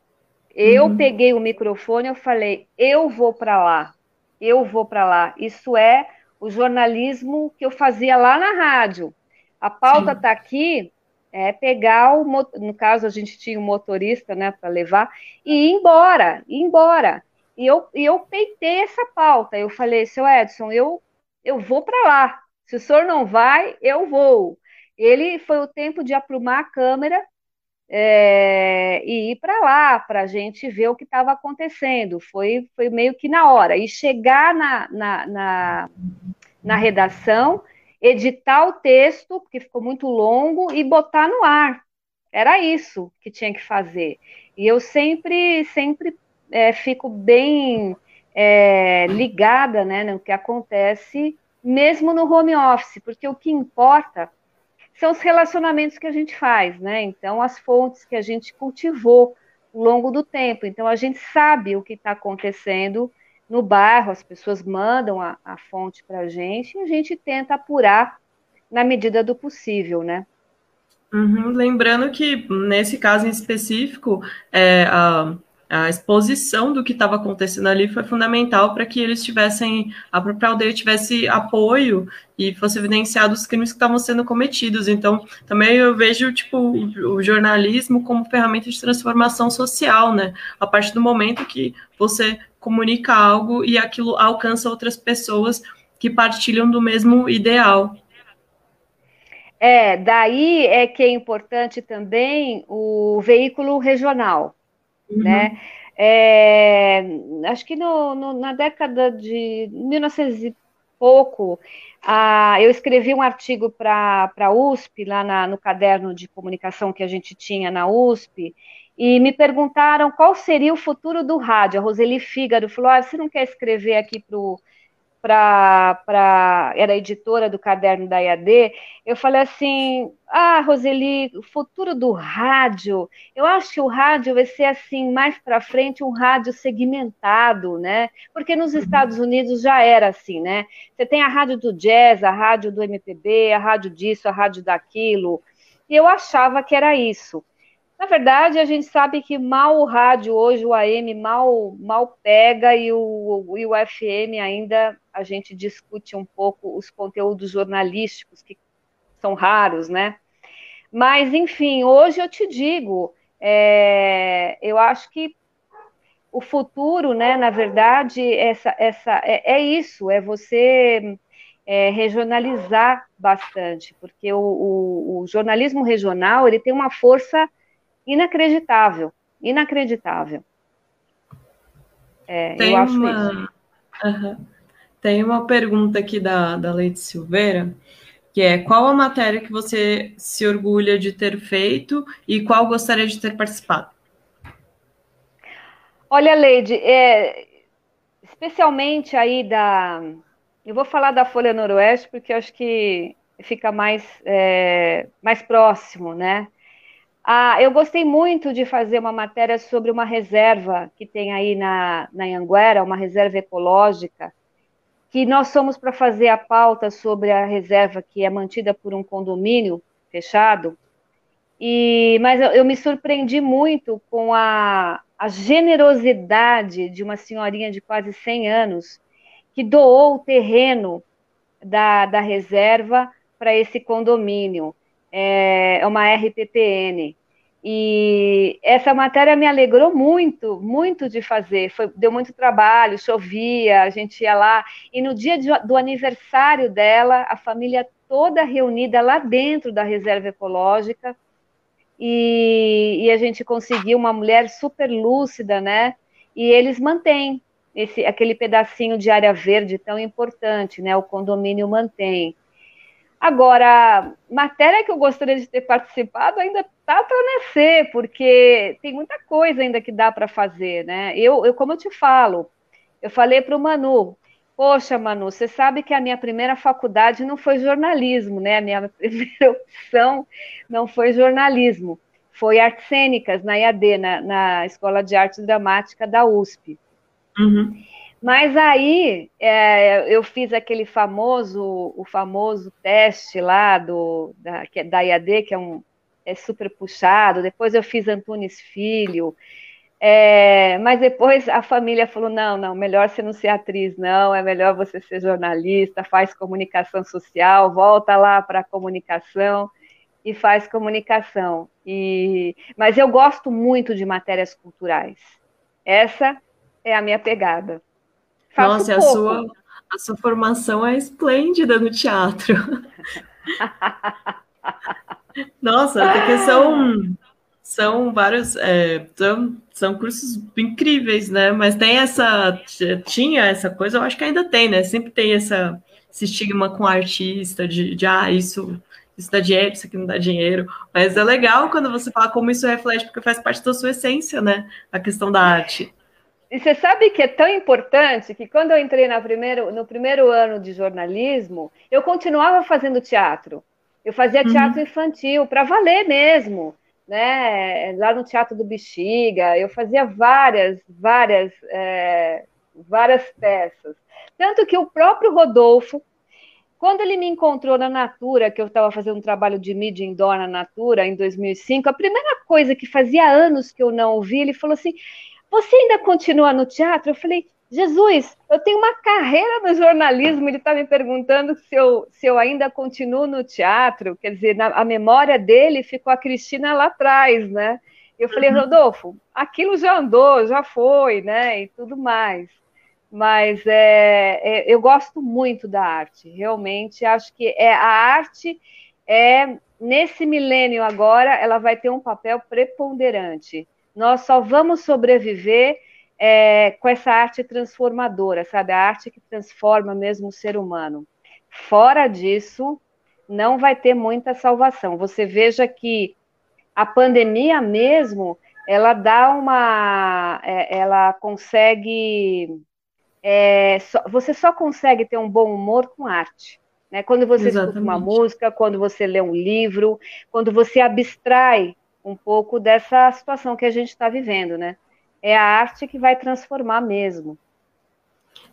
Eu uhum. peguei o microfone, eu falei, eu vou para lá, eu vou para lá. Isso é o jornalismo que eu fazia lá na rádio. A pauta está aqui, é pegar o, no caso a gente tinha um motorista, né, para levar e ir embora, ir embora. E eu, e eu peitei essa pauta. Eu falei, seu Edson, eu, eu vou para lá. Se o senhor não vai, eu vou. Ele foi o tempo de aprumar a câmera é, e ir para lá para a gente ver o que estava acontecendo. Foi, foi meio que na hora. E chegar na, na, na, na redação editar o texto, porque ficou muito longo, e botar no ar. Era isso que tinha que fazer. E eu sempre, sempre é, fico bem é, ligada né, no que acontece, mesmo no home office, porque o que importa são os relacionamentos que a gente faz, né? Então, as fontes que a gente cultivou ao longo do tempo. Então, a gente sabe o que está acontecendo no bairro, as pessoas mandam a, a fonte para a gente e a gente tenta apurar na medida do possível, né? Uhum, lembrando que, nesse caso em específico, é, a, a exposição do que estava acontecendo ali foi fundamental para que eles tivessem, a própria aldeia tivesse apoio e fosse evidenciado os crimes que estavam sendo cometidos. Então, também eu vejo, tipo, o jornalismo como ferramenta de transformação social, né? A partir do momento que você comunica algo e aquilo alcança outras pessoas que partilham do mesmo ideal. É, daí é que é importante também o veículo regional, uhum. né? É, acho que no, no, na década de 1900 e pouco, ah, eu escrevi um artigo para a USP, lá na, no caderno de comunicação que a gente tinha na USP, e me perguntaram qual seria o futuro do rádio. A Roseli Fígaro falou: ah, você não quer escrever aqui para para era editora do caderno da IAD, eu falei assim: "Ah, Roseli, o futuro do rádio, eu acho que o rádio vai ser assim mais para frente um rádio segmentado, né? Porque nos uhum. Estados Unidos já era assim, né? Você tem a rádio do jazz, a rádio do MPB, a rádio disso, a rádio daquilo. E eu achava que era isso. Na verdade, a gente sabe que mal o rádio hoje, o AM, mal, mal pega e o, e o FM ainda a gente discute um pouco os conteúdos jornalísticos, que são raros, né? Mas, enfim, hoje eu te digo, é, eu acho que o futuro, né, na verdade, essa, essa, é, é isso, é você é, regionalizar bastante, porque o, o, o jornalismo regional ele tem uma força inacreditável, inacreditável. É, eu acho uma... isso. Uhum. Tem uma pergunta aqui da, da Leite Silveira, que é qual a matéria que você se orgulha de ter feito e qual gostaria de ter participado? Olha, Leide, é, especialmente aí da. Eu vou falar da Folha Noroeste, porque acho que fica mais, é, mais próximo, né? Ah, eu gostei muito de fazer uma matéria sobre uma reserva que tem aí na, na Anguera, uma reserva ecológica, que nós somos para fazer a pauta sobre a reserva que é mantida por um condomínio fechado. E, mas eu, eu me surpreendi muito com a, a generosidade de uma senhorinha de quase 100 anos que doou o terreno da, da reserva para esse condomínio é, é uma RPPN. E essa matéria me alegrou muito, muito de fazer. Foi, deu muito trabalho, chovia, a gente ia lá. E no dia de, do aniversário dela, a família toda reunida lá dentro da reserva ecológica. E, e a gente conseguiu uma mulher super lúcida, né? E eles mantêm esse, aquele pedacinho de área verde tão importante, né? O condomínio mantém. Agora, matéria que eu gostaria de ter participado ainda está para nascer, porque tem muita coisa ainda que dá para fazer, né? Eu, eu, como eu te falo, eu falei para o Manu, poxa, Manu, você sabe que a minha primeira faculdade não foi jornalismo, né? A minha primeira opção não foi jornalismo, foi artes cênicas na IAD, na, na Escola de Arte Dramática da USP. Uhum. Mas aí é, eu fiz aquele famoso, o famoso teste lá do, da, é da IAD, que é um é super puxado. Depois eu fiz Antunes Filho. É, mas depois a família falou: não, não, melhor você não ser atriz, não, é melhor você ser jornalista, faz comunicação social, volta lá para a comunicação e faz comunicação. E, mas eu gosto muito de matérias culturais. Essa é a minha pegada. Faço Nossa, a sua, a sua formação é esplêndida no teatro. Nossa, porque são, são vários. É, são, são cursos incríveis, né? Mas tem essa. Tinha essa coisa, eu acho que ainda tem, né? Sempre tem essa, esse estigma com artista, de, de ah, isso, isso dá dinheiro, isso aqui não dá dinheiro. Mas é legal quando você fala como isso reflete, porque faz parte da sua essência, né? A questão da arte. E você sabe que é tão importante que quando eu entrei primeiro, no primeiro ano de jornalismo, eu continuava fazendo teatro. Eu fazia uhum. teatro infantil, para valer mesmo, né? Lá no Teatro do Bexiga, eu fazia várias, várias, é, várias peças. Tanto que o próprio Rodolfo, quando ele me encontrou na Natura, que eu estava fazendo um trabalho de mídia indoor na Natura em 2005, a primeira coisa que fazia anos que eu não ouvi, ele falou assim: Você ainda continua no teatro? Eu falei: Jesus, eu tenho uma carreira no jornalismo. Ele está me perguntando se eu, se eu ainda continuo no teatro. Quer dizer, na, a memória dele ficou a Cristina lá atrás, né? Eu falei, uhum. Rodolfo, aquilo já andou, já foi, né? E tudo mais. Mas é, é, eu gosto muito da arte, realmente. Acho que é a arte é nesse milênio agora, ela vai ter um papel preponderante. Nós só vamos sobreviver é, com essa arte transformadora, sabe? A arte que transforma mesmo o ser humano. Fora disso, não vai ter muita salvação. Você veja que a pandemia mesmo, ela dá uma. É, ela consegue. É, só, você só consegue ter um bom humor com arte. Né? Quando você Exatamente. escuta uma música, quando você lê um livro, quando você abstrai um pouco dessa situação que a gente está vivendo, né? É a arte que vai transformar mesmo.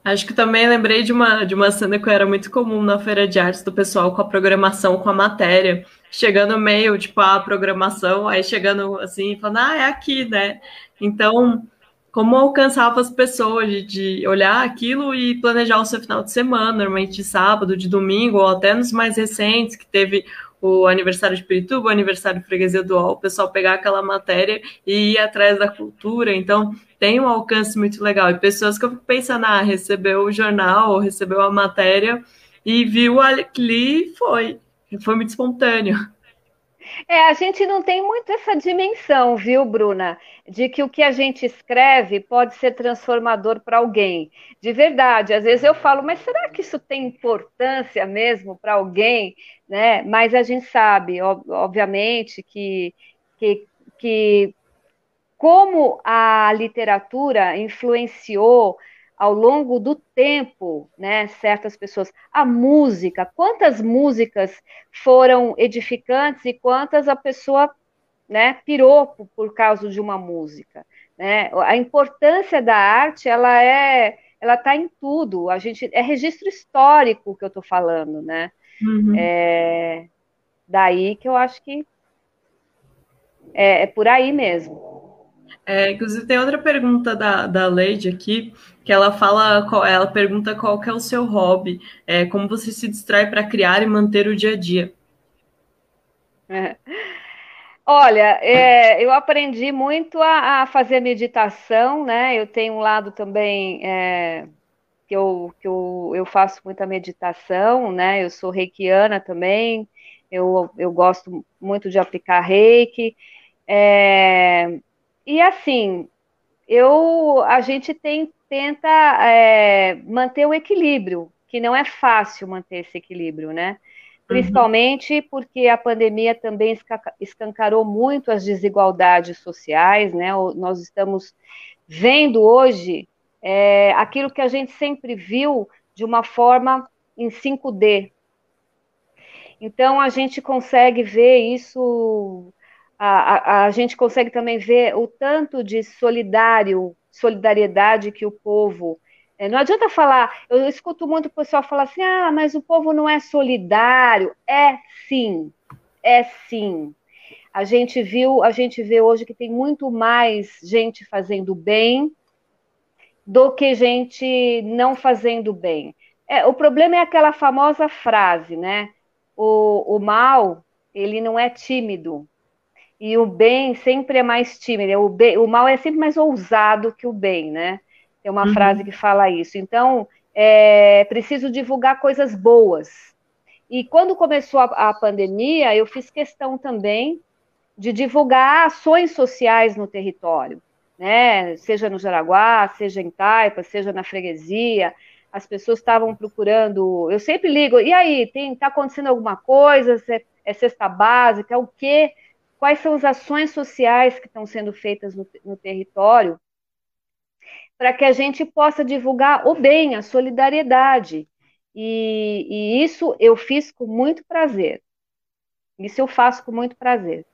Acho que também lembrei de uma, de uma cena que era muito comum na feira de artes do pessoal com a programação, com a matéria, chegando meio, tipo, a programação, aí chegando assim, falando, ah, é aqui, né? Então, como alcançava as pessoas de, de olhar aquilo e planejar o seu final de semana, normalmente de sábado, de domingo, ou até nos mais recentes, que teve o aniversário de Pirituba, o aniversário de Freguesia do UOL, o pessoal pegar aquela matéria e ir atrás da cultura. Então, tem um alcance muito legal. E pessoas que eu fico pensando, ah, recebeu o jornal, recebeu a matéria e viu ali foi. Foi muito espontâneo. É, a gente não tem muito essa dimensão, viu, Bruna? De que o que a gente escreve pode ser transformador para alguém. De verdade, às vezes eu falo, mas será que isso tem importância mesmo para alguém? Né? Mas a gente sabe, obviamente, que, que, que como a literatura influenciou ao longo do tempo, né, certas pessoas. A música, quantas músicas foram edificantes e quantas a pessoa, né, pirou por, por causa de uma música, né? A importância da arte, ela é, ela está em tudo. A gente é registro histórico que eu estou falando, né? Uhum. É, daí que eu acho que é, é por aí mesmo. É, inclusive, tem outra pergunta da, da Lady aqui, que ela fala, ela pergunta qual que é o seu hobby, é, como você se distrai para criar e manter o dia a dia. É. Olha, é, eu aprendi muito a, a, fazer meditação, né? Eu tenho um lado também é, que, eu, que eu, eu faço muita meditação, né? Eu sou reikiana também, eu, eu gosto muito de aplicar reiki. É, e assim, eu, a gente tem, tenta é, manter o equilíbrio, que não é fácil manter esse equilíbrio, né? Principalmente uhum. porque a pandemia também escancarou muito as desigualdades sociais, né? Nós estamos vendo hoje é, aquilo que a gente sempre viu de uma forma em 5D. Então a gente consegue ver isso a, a, a gente consegue também ver o tanto de solidário, solidariedade que o povo. É, não adianta falar, eu escuto muito o pessoal falar assim: ah, mas o povo não é solidário. É sim, é sim. A gente viu, a gente vê hoje que tem muito mais gente fazendo bem do que gente não fazendo bem. É, o problema é aquela famosa frase, né? O, o mal, ele não é tímido, e o bem sempre é mais tímido. O, bem, o mal é sempre mais ousado que o bem, né? Tem uma uhum. frase que fala isso. Então, é preciso divulgar coisas boas. E quando começou a, a pandemia, eu fiz questão também de divulgar ações sociais no território, né? Seja no Jaraguá, seja em Taipa, seja na freguesia. As pessoas estavam procurando. Eu sempre ligo. E aí, tem tá acontecendo alguma coisa? É cesta básica? O quê? Quais são as ações sociais que estão sendo feitas no, no território, para que a gente possa divulgar o bem, a solidariedade. E, e, isso eu fiz com muito prazer. Isso eu faço com muito prazer.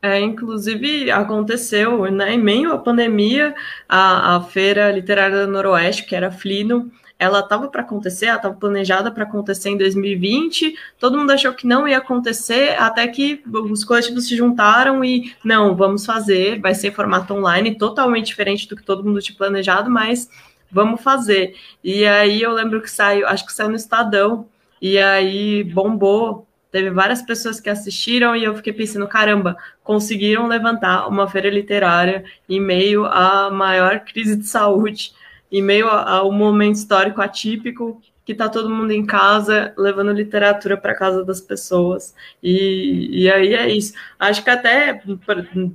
É, inclusive, aconteceu, né, em meio à pandemia, a, a Feira Literária do Noroeste, que era Flino, ela estava para acontecer, ela estava planejada para acontecer em 2020, todo mundo achou que não ia acontecer, até que os coletivos se juntaram e, não, vamos fazer, vai ser formato online, totalmente diferente do que todo mundo tinha planejado, mas vamos fazer. E aí eu lembro que saiu, acho que saiu no Estadão, e aí bombou, teve várias pessoas que assistiram e eu fiquei pensando, caramba, conseguiram levantar uma feira literária em meio à maior crise de saúde, em meio ao momento histórico atípico que está todo mundo em casa levando literatura para casa das pessoas. E, e aí é isso. Acho que até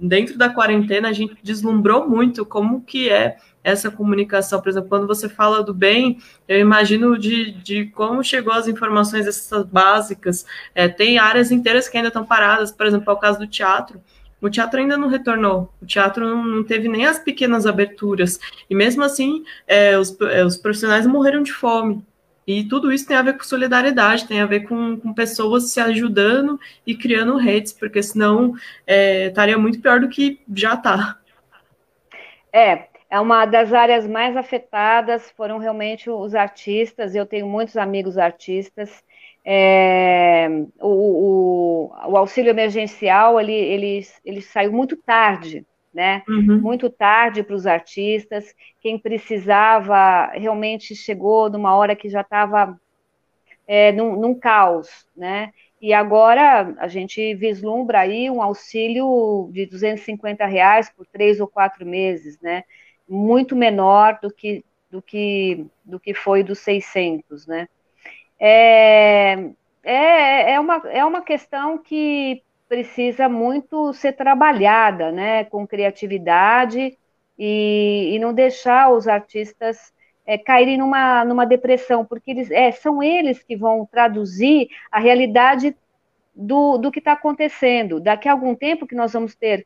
dentro da quarentena a gente deslumbrou muito como que é essa comunicação. Por exemplo, quando você fala do bem, eu imagino de, de como chegou as informações essas básicas. É, tem áreas inteiras que ainda estão paradas, por exemplo, é o caso do teatro. O teatro ainda não retornou, o teatro não, teve nem as pequenas aberturas, e mesmo assim, é, os, é, os profissionais morreram de fome. E tudo isso tem a ver com solidariedade, tem a ver com, com pessoas se ajudando e criando redes, porque senão é, estaria muito pior do que já está. É, é uma das áreas mais afetadas foram realmente os artistas. Eu tenho muitos amigos artistas. É, o, o, o, auxílio emergencial ele, ele, ele saiu muito tarde, né? Uhum. Muito tarde para os artistas. Quem precisava realmente chegou numa hora que já estava é, num, num caos, né? E agora a gente vislumbra aí um auxílio de 250 reais por três ou quatro meses, né? muito menor do que, do que, do que foi dos 600, né? É, é, é, uma, é uma questão que precisa muito ser trabalhada, né, com criatividade e, e não deixar os artistas é, caírem numa, numa depressão, porque eles, é, são eles que vão traduzir a realidade do, do que está acontecendo. Daqui a algum tempo que nós vamos ter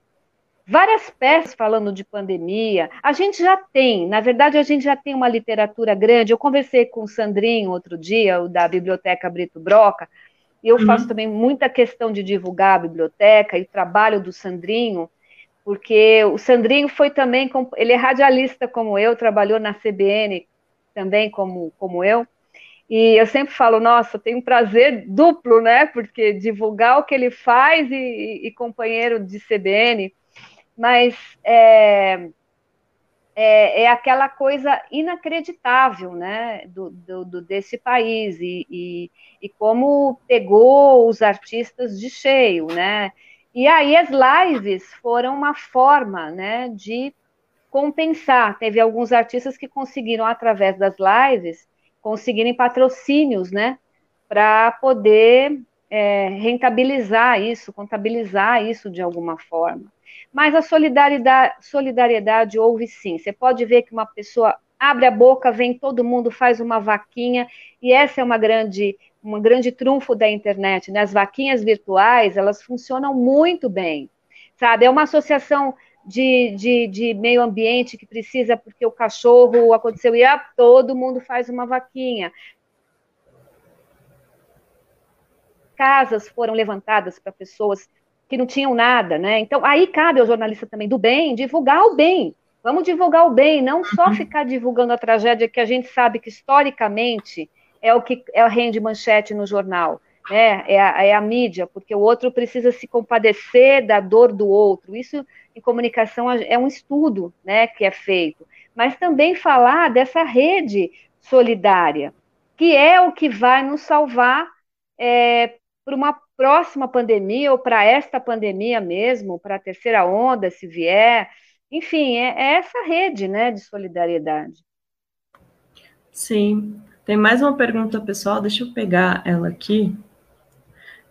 várias peças falando de pandemia. A gente já tem, na verdade, a gente já tem uma literatura grande. Eu conversei com o Sandrinho outro dia, o da Biblioteca Brito Broca, e eu uhum. faço também muita questão de divulgar a biblioteca e o trabalho do Sandrinho, porque o Sandrinho foi também, ele é radialista como eu, trabalhou na CBN também como, como eu, e eu sempre falo, nossa, tem um prazer duplo, né? Porque divulgar o que ele faz e, e, e companheiro de CBN mas é, é, é, aquela coisa inacreditável, né, do, do, do desse país e, e, e, como pegou os artistas de cheio, né, e aí as lives foram uma forma, né, de compensar. Teve alguns artistas que conseguiram através das lives conseguirem patrocínios, né, para poder é, rentabilizar isso, contabilizar isso de alguma forma. Mas a solidariedade, solidariedade houve sim. Você pode ver que uma pessoa abre a boca, vem todo mundo, faz uma vaquinha, e essa é uma grande, uma grande trunfo da internet. Né? As vaquinhas virtuais, elas funcionam muito bem, sabe? É uma associação de, de, de, meio ambiente que precisa, porque o cachorro aconteceu, e ah, todo mundo faz uma vaquinha. Casas foram levantadas para pessoas que não tinham nada, né? Então, aí cabe ao jornalista também do bem divulgar o bem. Vamos divulgar o bem, não só uhum. ficar divulgando a tragédia que a gente sabe que historicamente é o que é, rende manchete no jornal, né? É a, é a mídia, porque o outro precisa se compadecer da dor do outro. Isso em comunicação é um estudo, né, que é feito. Mas também falar dessa rede solidária, que é o que vai nos salvar é, para uma próxima pandemia ou para esta pandemia mesmo, para a terceira onda, se vier. Enfim, é, é essa rede né, de solidariedade. Sim. Tem mais uma pergunta pessoal, deixa eu pegar ela aqui.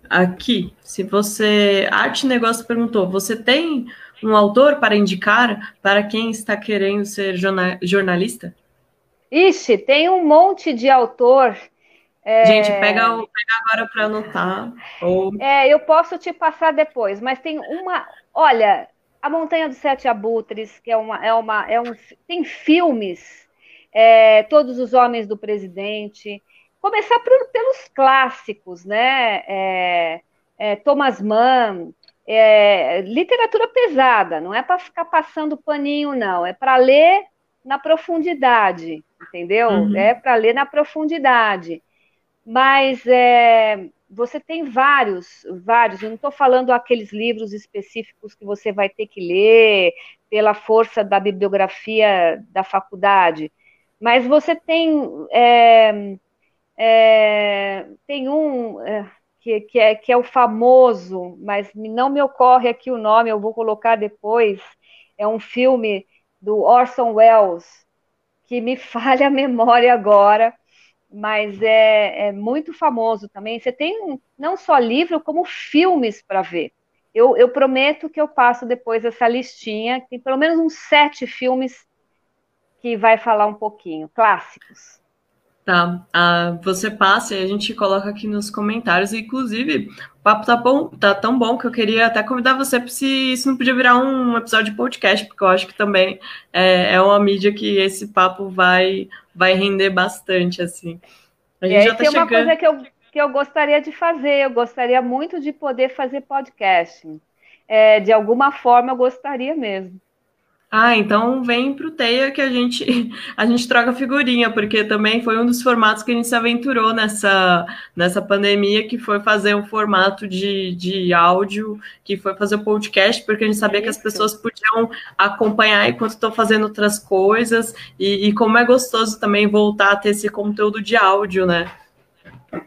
Aqui, se você. Arte Negócio perguntou: você tem um autor para indicar para quem está querendo ser jornalista? Ixi, tem um monte de autor é... Gente, pega, o, pega agora para anotar. Ou... É, eu posso te passar depois, mas tem uma. Olha, a Montanha dos Sete Abutres, que é uma. É uma é um, tem filmes, é, Todos os Homens do Presidente. Começar por, pelos clássicos, né? É, é, Thomas Mann, é, literatura pesada, não é para ficar passando paninho, não, é para ler na profundidade, entendeu? Uhum. É para ler na profundidade. Mas é, você tem vários, vários. Eu não estou falando aqueles livros específicos que você vai ter que ler pela força da bibliografia da faculdade, mas você tem é, é, tem um é, que, que, é, que é o famoso, mas não me ocorre aqui o nome, eu vou colocar depois. É um filme do Orson Welles que me falha a memória agora mas é, é, muito famoso também. Você tem não só livro, como filmes para ver. Eu, eu, prometo que eu passo depois essa listinha, tem pelo menos uns sete filmes que vai falar um pouquinho, clássicos. Tá, ah, você passa e a gente coloca aqui nos comentários. Inclusive, o papo tá, bom, tá tão bom que eu queria até convidar você para se isso não podia virar um episódio de podcast, porque eu acho que também é, é uma mídia que esse papo vai, vai render bastante, assim. A gente já tá é uma coisa que eu, que eu gostaria de fazer, eu gostaria muito de poder fazer podcast. É, de alguma forma, eu gostaria mesmo. Ah, então vem pro Teia que a gente a gente troca figurinha, porque também foi um dos formatos que a gente se aventurou nessa, nessa pandemia, que foi fazer um formato de, de áudio, que foi fazer o podcast, porque a gente sabia que as pessoas podiam acompanhar enquanto estão fazendo outras coisas, e, e como é gostoso também voltar a ter esse conteúdo de áudio, né?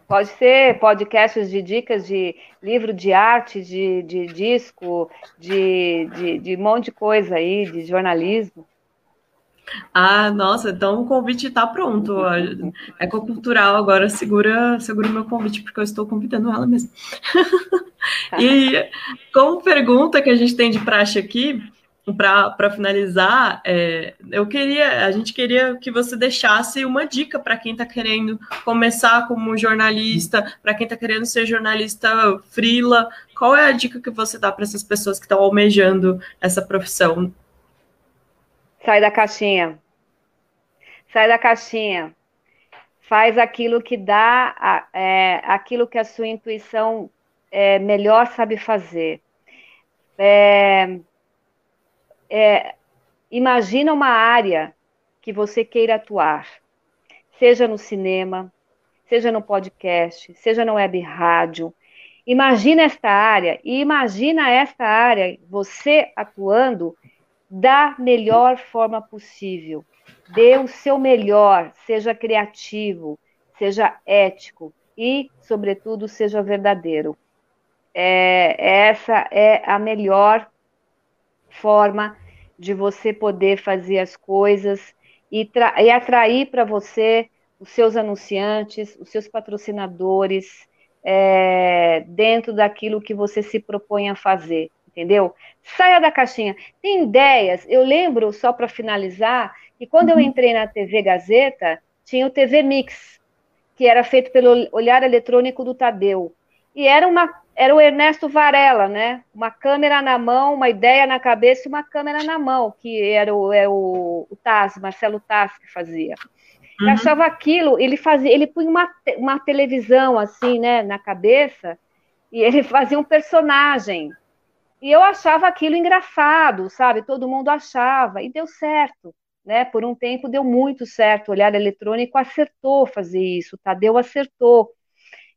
Pode ser podcasts de dicas de livro de arte, de, de disco, de, de, de um monte de coisa aí, de jornalismo. Ah, nossa, então o convite está pronto. Ecocultural agora segura, segura o meu convite, porque eu estou convidando ela mesmo. e como pergunta que a gente tem de praxe aqui, para finalizar, é, eu queria, a gente queria que você deixasse uma dica para quem está querendo começar como jornalista, para quem está querendo ser jornalista frila. Qual é a dica que você dá para essas pessoas que estão almejando essa profissão? Sai da caixinha. Sai da caixinha. Faz aquilo que dá, é, aquilo que a sua intuição é, melhor sabe fazer. É, é, imagina uma área que você queira atuar, seja no cinema, seja no podcast, seja no web rádio. Imagina esta área e imagina esta área você atuando da melhor forma possível. Dê o seu melhor, seja criativo, seja ético e, sobretudo, seja verdadeiro. É, essa é a melhor forma de você poder fazer as coisas e, e atrair para você os seus anunciantes, os seus patrocinadores, é, dentro daquilo que você se propõe a fazer, entendeu? Saia da caixinha. Tem ideias, eu lembro, só para finalizar, que quando eu uhum. entrei na TV Gazeta, tinha o TV Mix, que era feito pelo olhar eletrônico do Tadeu. E era uma era o Ernesto Varela, né? Uma câmera na mão, uma ideia na cabeça e uma câmera na mão, que era o, é o, o Taz, Marcelo Taz que fazia. Uhum. Eu achava aquilo, ele fazia, ele punha uma, uma televisão assim, né, na cabeça, e ele fazia um personagem. E eu achava aquilo engraçado, sabe? Todo mundo achava, e deu certo. Né, por um tempo deu muito certo, o olhar eletrônico acertou fazer isso, Tadeu acertou.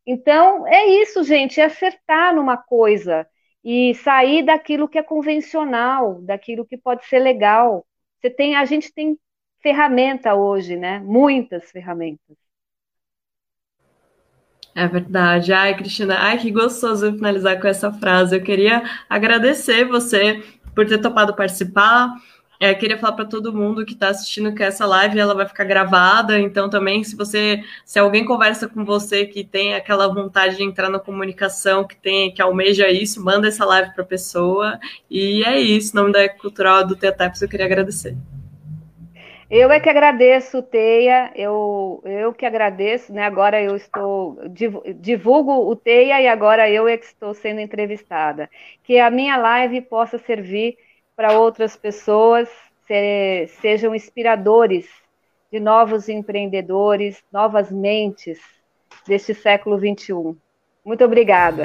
Então, é isso, gente, é acertar numa coisa e sair daquilo que é convencional, daquilo que pode ser legal. Você tem, a gente tem ferramenta hoje, né? Muitas ferramentas. É verdade. Ai, Cristina, ai, que gostoso finalizar com essa frase. Eu queria agradecer você por ter topado participar. É, queria falar para todo mundo que está assistindo que essa live ela vai ficar gravada, então também se você, se alguém conversa com você que tem aquela vontade de entrar na comunicação, que tem, que almeja isso, manda essa live para a pessoa. E é isso, em nome da Cultural do Teataps, eu queria agradecer. Eu é que agradeço, Teia, eu, eu que agradeço, né? Agora eu estou, divulgo o Teia e agora eu é que estou sendo entrevistada. Que a minha live possa servir para outras pessoas, se, sejam inspiradores de novos empreendedores, novas mentes deste século XXI. Muito obrigada.